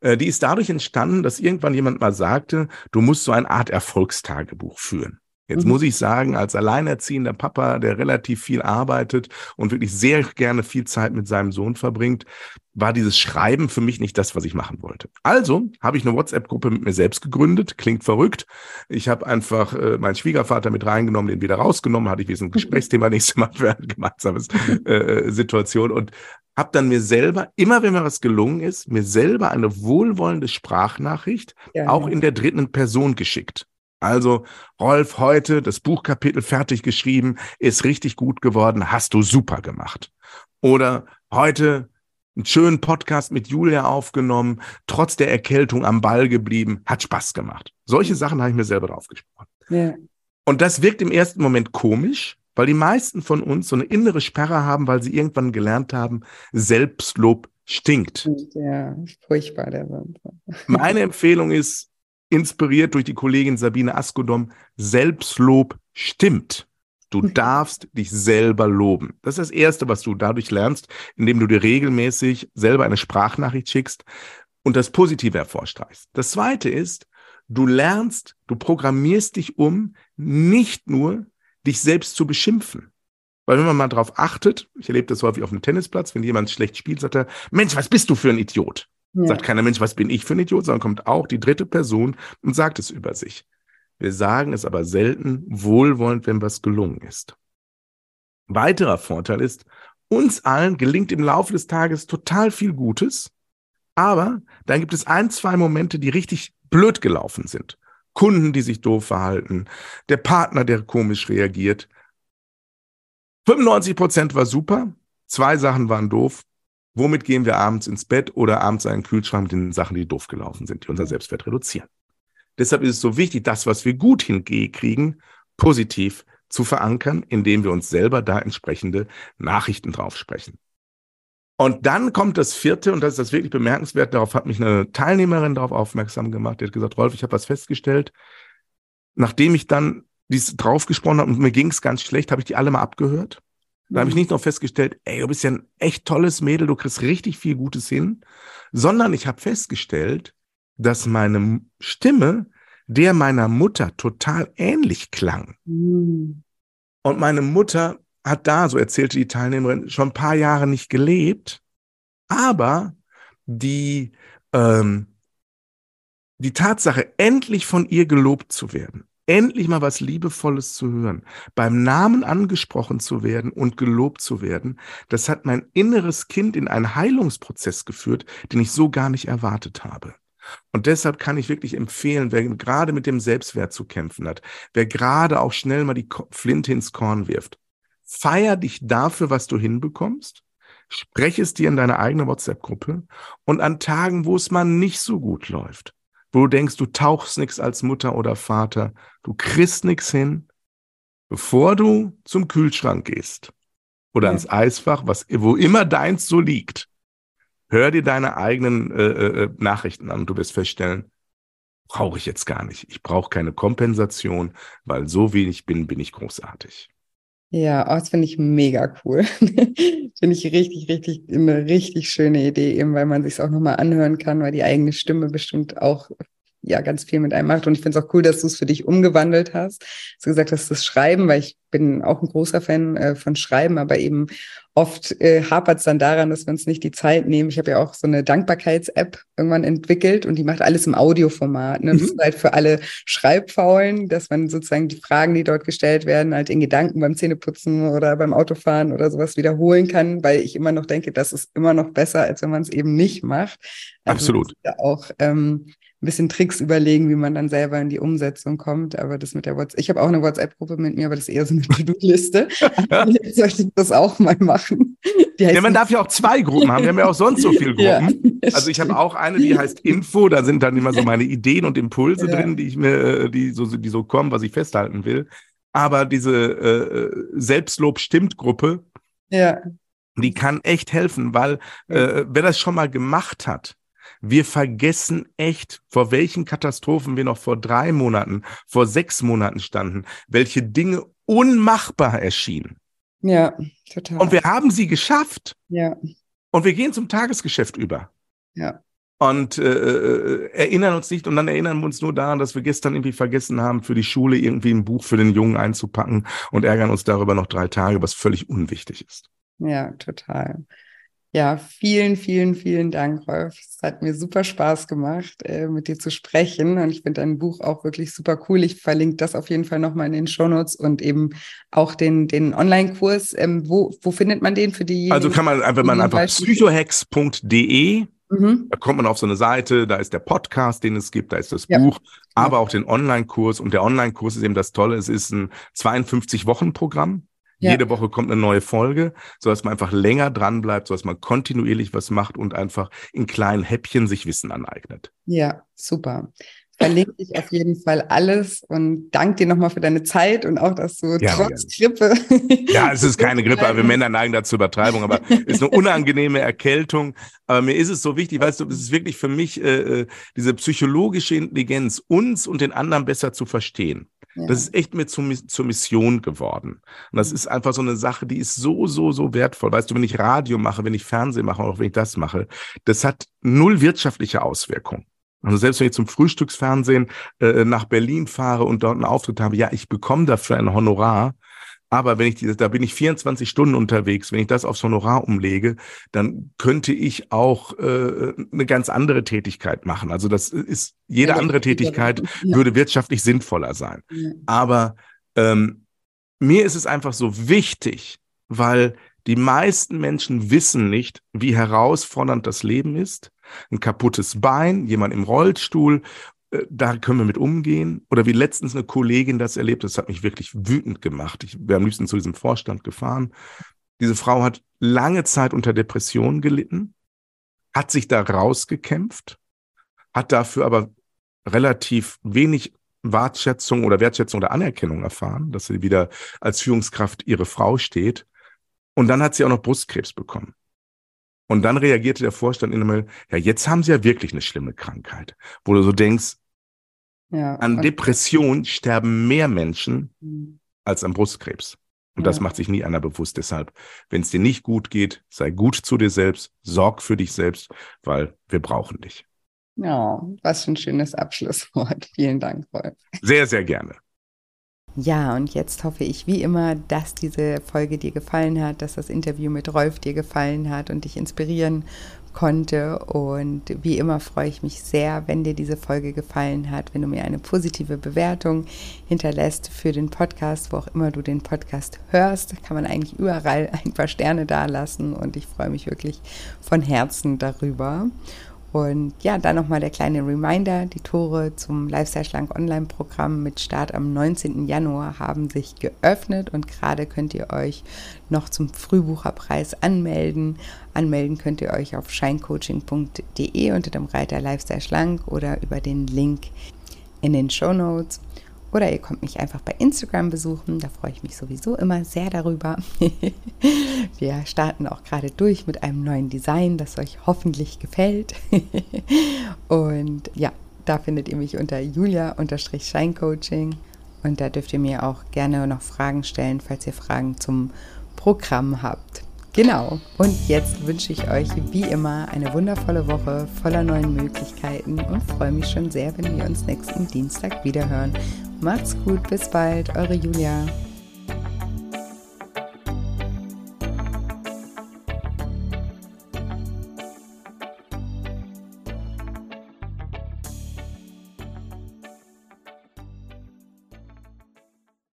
Äh, die ist dadurch entstanden, dass irgendwann jemand mal sagte, du musst so eine Art Erfolgstagebuch führen. Jetzt mhm. muss ich sagen, als alleinerziehender Papa, der relativ viel arbeitet und wirklich sehr gerne viel Zeit mit seinem Sohn verbringt, war dieses Schreiben für mich nicht das, was ich machen wollte. Also habe ich eine WhatsApp-Gruppe mit mir selbst gegründet. Klingt verrückt. Ich habe einfach äh, meinen Schwiegervater mit reingenommen, den wieder rausgenommen, hatte ich wie so ein Gesprächsthema nächstes Mal für eine gemeinsame äh, Situation und habe dann mir selber, immer wenn mir was gelungen ist, mir selber eine wohlwollende Sprachnachricht ja, auch ja. in der dritten Person geschickt. Also, Rolf, heute das Buchkapitel fertig geschrieben, ist richtig gut geworden, hast du super gemacht. Oder heute einen schönen Podcast mit Julia aufgenommen, trotz der Erkältung am Ball geblieben, hat Spaß gemacht. Solche Sachen habe ich mir selber drauf gesprochen. Ja. Und das wirkt im ersten Moment komisch, weil die meisten von uns so eine innere Sperre haben, weil sie irgendwann gelernt haben, Selbstlob stinkt. Ja, furchtbar der Satz. Meine Empfehlung ist, inspiriert durch die Kollegin Sabine Askodom, Selbstlob stimmt. Du darfst dich selber loben. Das ist das Erste, was du dadurch lernst, indem du dir regelmäßig selber eine Sprachnachricht schickst und das Positive hervorstreichst. Das Zweite ist, du lernst, du programmierst dich um, nicht nur dich selbst zu beschimpfen. Weil wenn man mal drauf achtet, ich erlebe das häufig auf einem Tennisplatz, wenn jemand schlecht spielt, sagt er, Mensch, was bist du für ein Idiot? Ja. Sagt keiner Mensch, was bin ich für ein Idiot, sondern kommt auch die dritte Person und sagt es über sich. Wir sagen es aber selten wohlwollend, wenn was gelungen ist. Weiterer Vorteil ist, uns allen gelingt im Laufe des Tages total viel Gutes, aber dann gibt es ein, zwei Momente, die richtig blöd gelaufen sind. Kunden, die sich doof verhalten, der Partner, der komisch reagiert. 95 Prozent war super, zwei Sachen waren doof, Womit gehen wir abends ins Bett oder abends einen Kühlschrank mit den Sachen, die doof gelaufen sind, die unser Selbstwert reduzieren? Deshalb ist es so wichtig, das, was wir gut hinkriegen, positiv zu verankern, indem wir uns selber da entsprechende Nachrichten drauf sprechen. Und dann kommt das vierte, und das ist das wirklich bemerkenswert, darauf hat mich eine Teilnehmerin darauf aufmerksam gemacht, die hat gesagt, Rolf, ich habe was festgestellt. Nachdem ich dann dies drauf gesprochen habe und mir ging es ganz schlecht, habe ich die alle mal abgehört da habe ich nicht noch festgestellt, ey, du bist ja ein echt tolles Mädel, du kriegst richtig viel Gutes hin, sondern ich habe festgestellt, dass meine Stimme der meiner Mutter total ähnlich klang. Mhm. Und meine Mutter hat da, so erzählte die Teilnehmerin, schon ein paar Jahre nicht gelebt, aber die, ähm, die Tatsache, endlich von ihr gelobt zu werden, endlich mal was Liebevolles zu hören, beim Namen angesprochen zu werden und gelobt zu werden, das hat mein inneres Kind in einen Heilungsprozess geführt, den ich so gar nicht erwartet habe. Und deshalb kann ich wirklich empfehlen, wer gerade mit dem Selbstwert zu kämpfen hat, wer gerade auch schnell mal die Flinte ins Korn wirft, feier dich dafür, was du hinbekommst, spreche es dir in deine eigene WhatsApp-Gruppe und an Tagen, wo es mal nicht so gut läuft, wo du denkst, du tauchst nichts als Mutter oder Vater, du kriegst nichts hin, bevor du zum Kühlschrank gehst oder ja. ans Eisfach, was, wo immer deins so liegt, hör dir deine eigenen äh, äh, Nachrichten an und du wirst feststellen, brauche ich jetzt gar nicht. Ich brauche keine Kompensation, weil so ich bin, bin ich großartig. Ja, oh, das finde ich mega cool. finde ich richtig, richtig, eine richtig schöne Idee, eben weil man sich auch nochmal anhören kann, weil die eigene Stimme bestimmt auch, ja ganz viel mit einem macht. Und ich finde es auch cool, dass du es für dich umgewandelt hast. Du gesagt hast, das Schreiben, weil ich bin auch ein großer Fan äh, von Schreiben, aber eben oft äh, hapert es dann daran, dass wir uns nicht die Zeit nehmen. Ich habe ja auch so eine Dankbarkeits-App irgendwann entwickelt und die macht alles im Audioformat. Ne? Mhm. Das ist halt für alle Schreibfaulen, dass man sozusagen die Fragen, die dort gestellt werden, halt in Gedanken beim Zähneputzen oder beim Autofahren oder sowas wiederholen kann, weil ich immer noch denke, das ist immer noch besser, als wenn man es eben nicht macht. Also Absolut. Ja auch ähm, ein bisschen Tricks überlegen, wie man dann selber in die Umsetzung kommt. Aber das mit der WhatsApp, ich habe auch eine WhatsApp-Gruppe mit mir, aber das ist eher so eine To-Do-Liste. Sollte ich das auch mal machen. Ja, man darf ja auch zwei Gruppen haben. Wir haben ja auch sonst so viele Gruppen. Ja, also ich habe auch eine, die heißt Info. Da sind dann immer so meine Ideen und Impulse ja. drin, die ich mir, äh, die so, die so kommen, was ich festhalten will. Aber diese äh, Selbstlob stimmt Gruppe, ja. die kann echt helfen, weil äh, wer das schon mal gemacht hat, wir vergessen echt, vor welchen Katastrophen wir noch vor drei Monaten, vor sechs Monaten standen, welche Dinge unmachbar erschienen. Ja, total. Und wir haben sie geschafft. Ja. Und wir gehen zum Tagesgeschäft über. Ja. Und äh, äh, erinnern uns nicht und dann erinnern wir uns nur daran, dass wir gestern irgendwie vergessen haben, für die Schule irgendwie ein Buch für den Jungen einzupacken und ärgern uns darüber noch drei Tage, was völlig unwichtig ist. Ja, total. Ja, vielen, vielen, vielen Dank, Rolf. Es hat mir super Spaß gemacht, äh, mit dir zu sprechen. Und ich finde dein Buch auch wirklich super cool. Ich verlinke das auf jeden Fall nochmal in den Shownotes und eben auch den, den Online-Kurs. Ähm, wo, wo findet man den für die? Also kann man, wenn man einfach psychohex.de Mhm. Da kommt man auf so eine Seite, da ist der Podcast, den es gibt, da ist das ja. Buch, aber auch den Online-Kurs. Und der Online-Kurs ist eben das Tolle, es ist ein 52-Wochen-Programm. Ja. Jede Woche kommt eine neue Folge, so dass man einfach länger dran bleibt, so dass man kontinuierlich was macht und einfach in kleinen Häppchen sich Wissen aneignet. Ja, super. Verlinke ich auf jeden Fall alles und danke dir nochmal für deine Zeit und auch, dass du ja, trotz ja. Grippe. Ja, es ist keine Grippe, aber wir Männer neigen dazu Übertreibung, aber es ist eine unangenehme Erkältung. Aber mir ist es so wichtig, weißt du, es ist wirklich für mich äh, äh diese psychologische Intelligenz, uns und den anderen besser zu verstehen. Ja. Das ist echt mir zum, zur Mission geworden. Und das ist einfach so eine Sache, die ist so, so, so wertvoll. Weißt du, wenn ich Radio mache, wenn ich Fernsehen mache, auch wenn ich das mache, das hat null wirtschaftliche Auswirkungen. Also selbst wenn ich zum Frühstücksfernsehen äh, nach Berlin fahre und dort einen Auftritt habe, ja, ich bekomme dafür ein Honorar, aber wenn ich diese, da bin ich 24 Stunden unterwegs, wenn ich das aufs Honorar umlege, dann könnte ich auch äh, eine ganz andere Tätigkeit machen. Also das ist, jede andere Tätigkeit würde wirtschaftlich sinnvoller sein. Aber ähm, mir ist es einfach so wichtig, weil die meisten Menschen wissen nicht, wie herausfordernd das Leben ist. Ein kaputtes Bein, jemand im Rollstuhl da können wir mit umgehen. Oder wie letztens eine Kollegin das erlebt, das hat mich wirklich wütend gemacht. Ich wäre am liebsten zu diesem Vorstand gefahren. Diese Frau hat lange Zeit unter Depressionen gelitten, hat sich da rausgekämpft, hat dafür aber relativ wenig Wertschätzung oder Wertschätzung oder Anerkennung erfahren, dass sie wieder als Führungskraft ihre Frau steht. Und dann hat sie auch noch Brustkrebs bekommen. Und dann reagierte der Vorstand in einmal, ja, jetzt haben sie ja wirklich eine schlimme Krankheit, wo du so denkst, ja, an Depression sterben mehr Menschen mhm. als an Brustkrebs. Und ja. das macht sich nie einer bewusst. Deshalb, wenn es dir nicht gut geht, sei gut zu dir selbst, sorg für dich selbst, weil wir brauchen dich. Ja, was für ein schönes Abschlusswort. Vielen Dank, Wolf. Sehr, sehr gerne. Ja, und jetzt hoffe ich wie immer, dass diese Folge dir gefallen hat, dass das Interview mit Rolf dir gefallen hat und dich inspirieren konnte. Und wie immer freue ich mich sehr, wenn dir diese Folge gefallen hat, wenn du mir eine positive Bewertung hinterlässt für den Podcast, wo auch immer du den Podcast hörst. Kann man eigentlich überall ein paar Sterne dalassen und ich freue mich wirklich von Herzen darüber. Und ja, dann nochmal der kleine Reminder, die Tore zum Lifestyle Schlank Online-Programm mit Start am 19. Januar haben sich geöffnet und gerade könnt ihr euch noch zum Frühbucherpreis anmelden. Anmelden könnt ihr euch auf shinecoaching.de unter dem Reiter Lifestyle Schlank oder über den Link in den Show Notes. Oder ihr kommt mich einfach bei Instagram besuchen, da freue ich mich sowieso immer sehr darüber. Wir starten auch gerade durch mit einem neuen Design, das euch hoffentlich gefällt. Und ja, da findet ihr mich unter julia-scheincoaching. Und da dürft ihr mir auch gerne noch Fragen stellen, falls ihr Fragen zum Programm habt. Genau. Und jetzt wünsche ich euch wie immer eine wundervolle Woche voller neuen Möglichkeiten und freue mich schon sehr, wenn wir uns nächsten Dienstag wiederhören. Macht's gut, bis bald, eure Julia.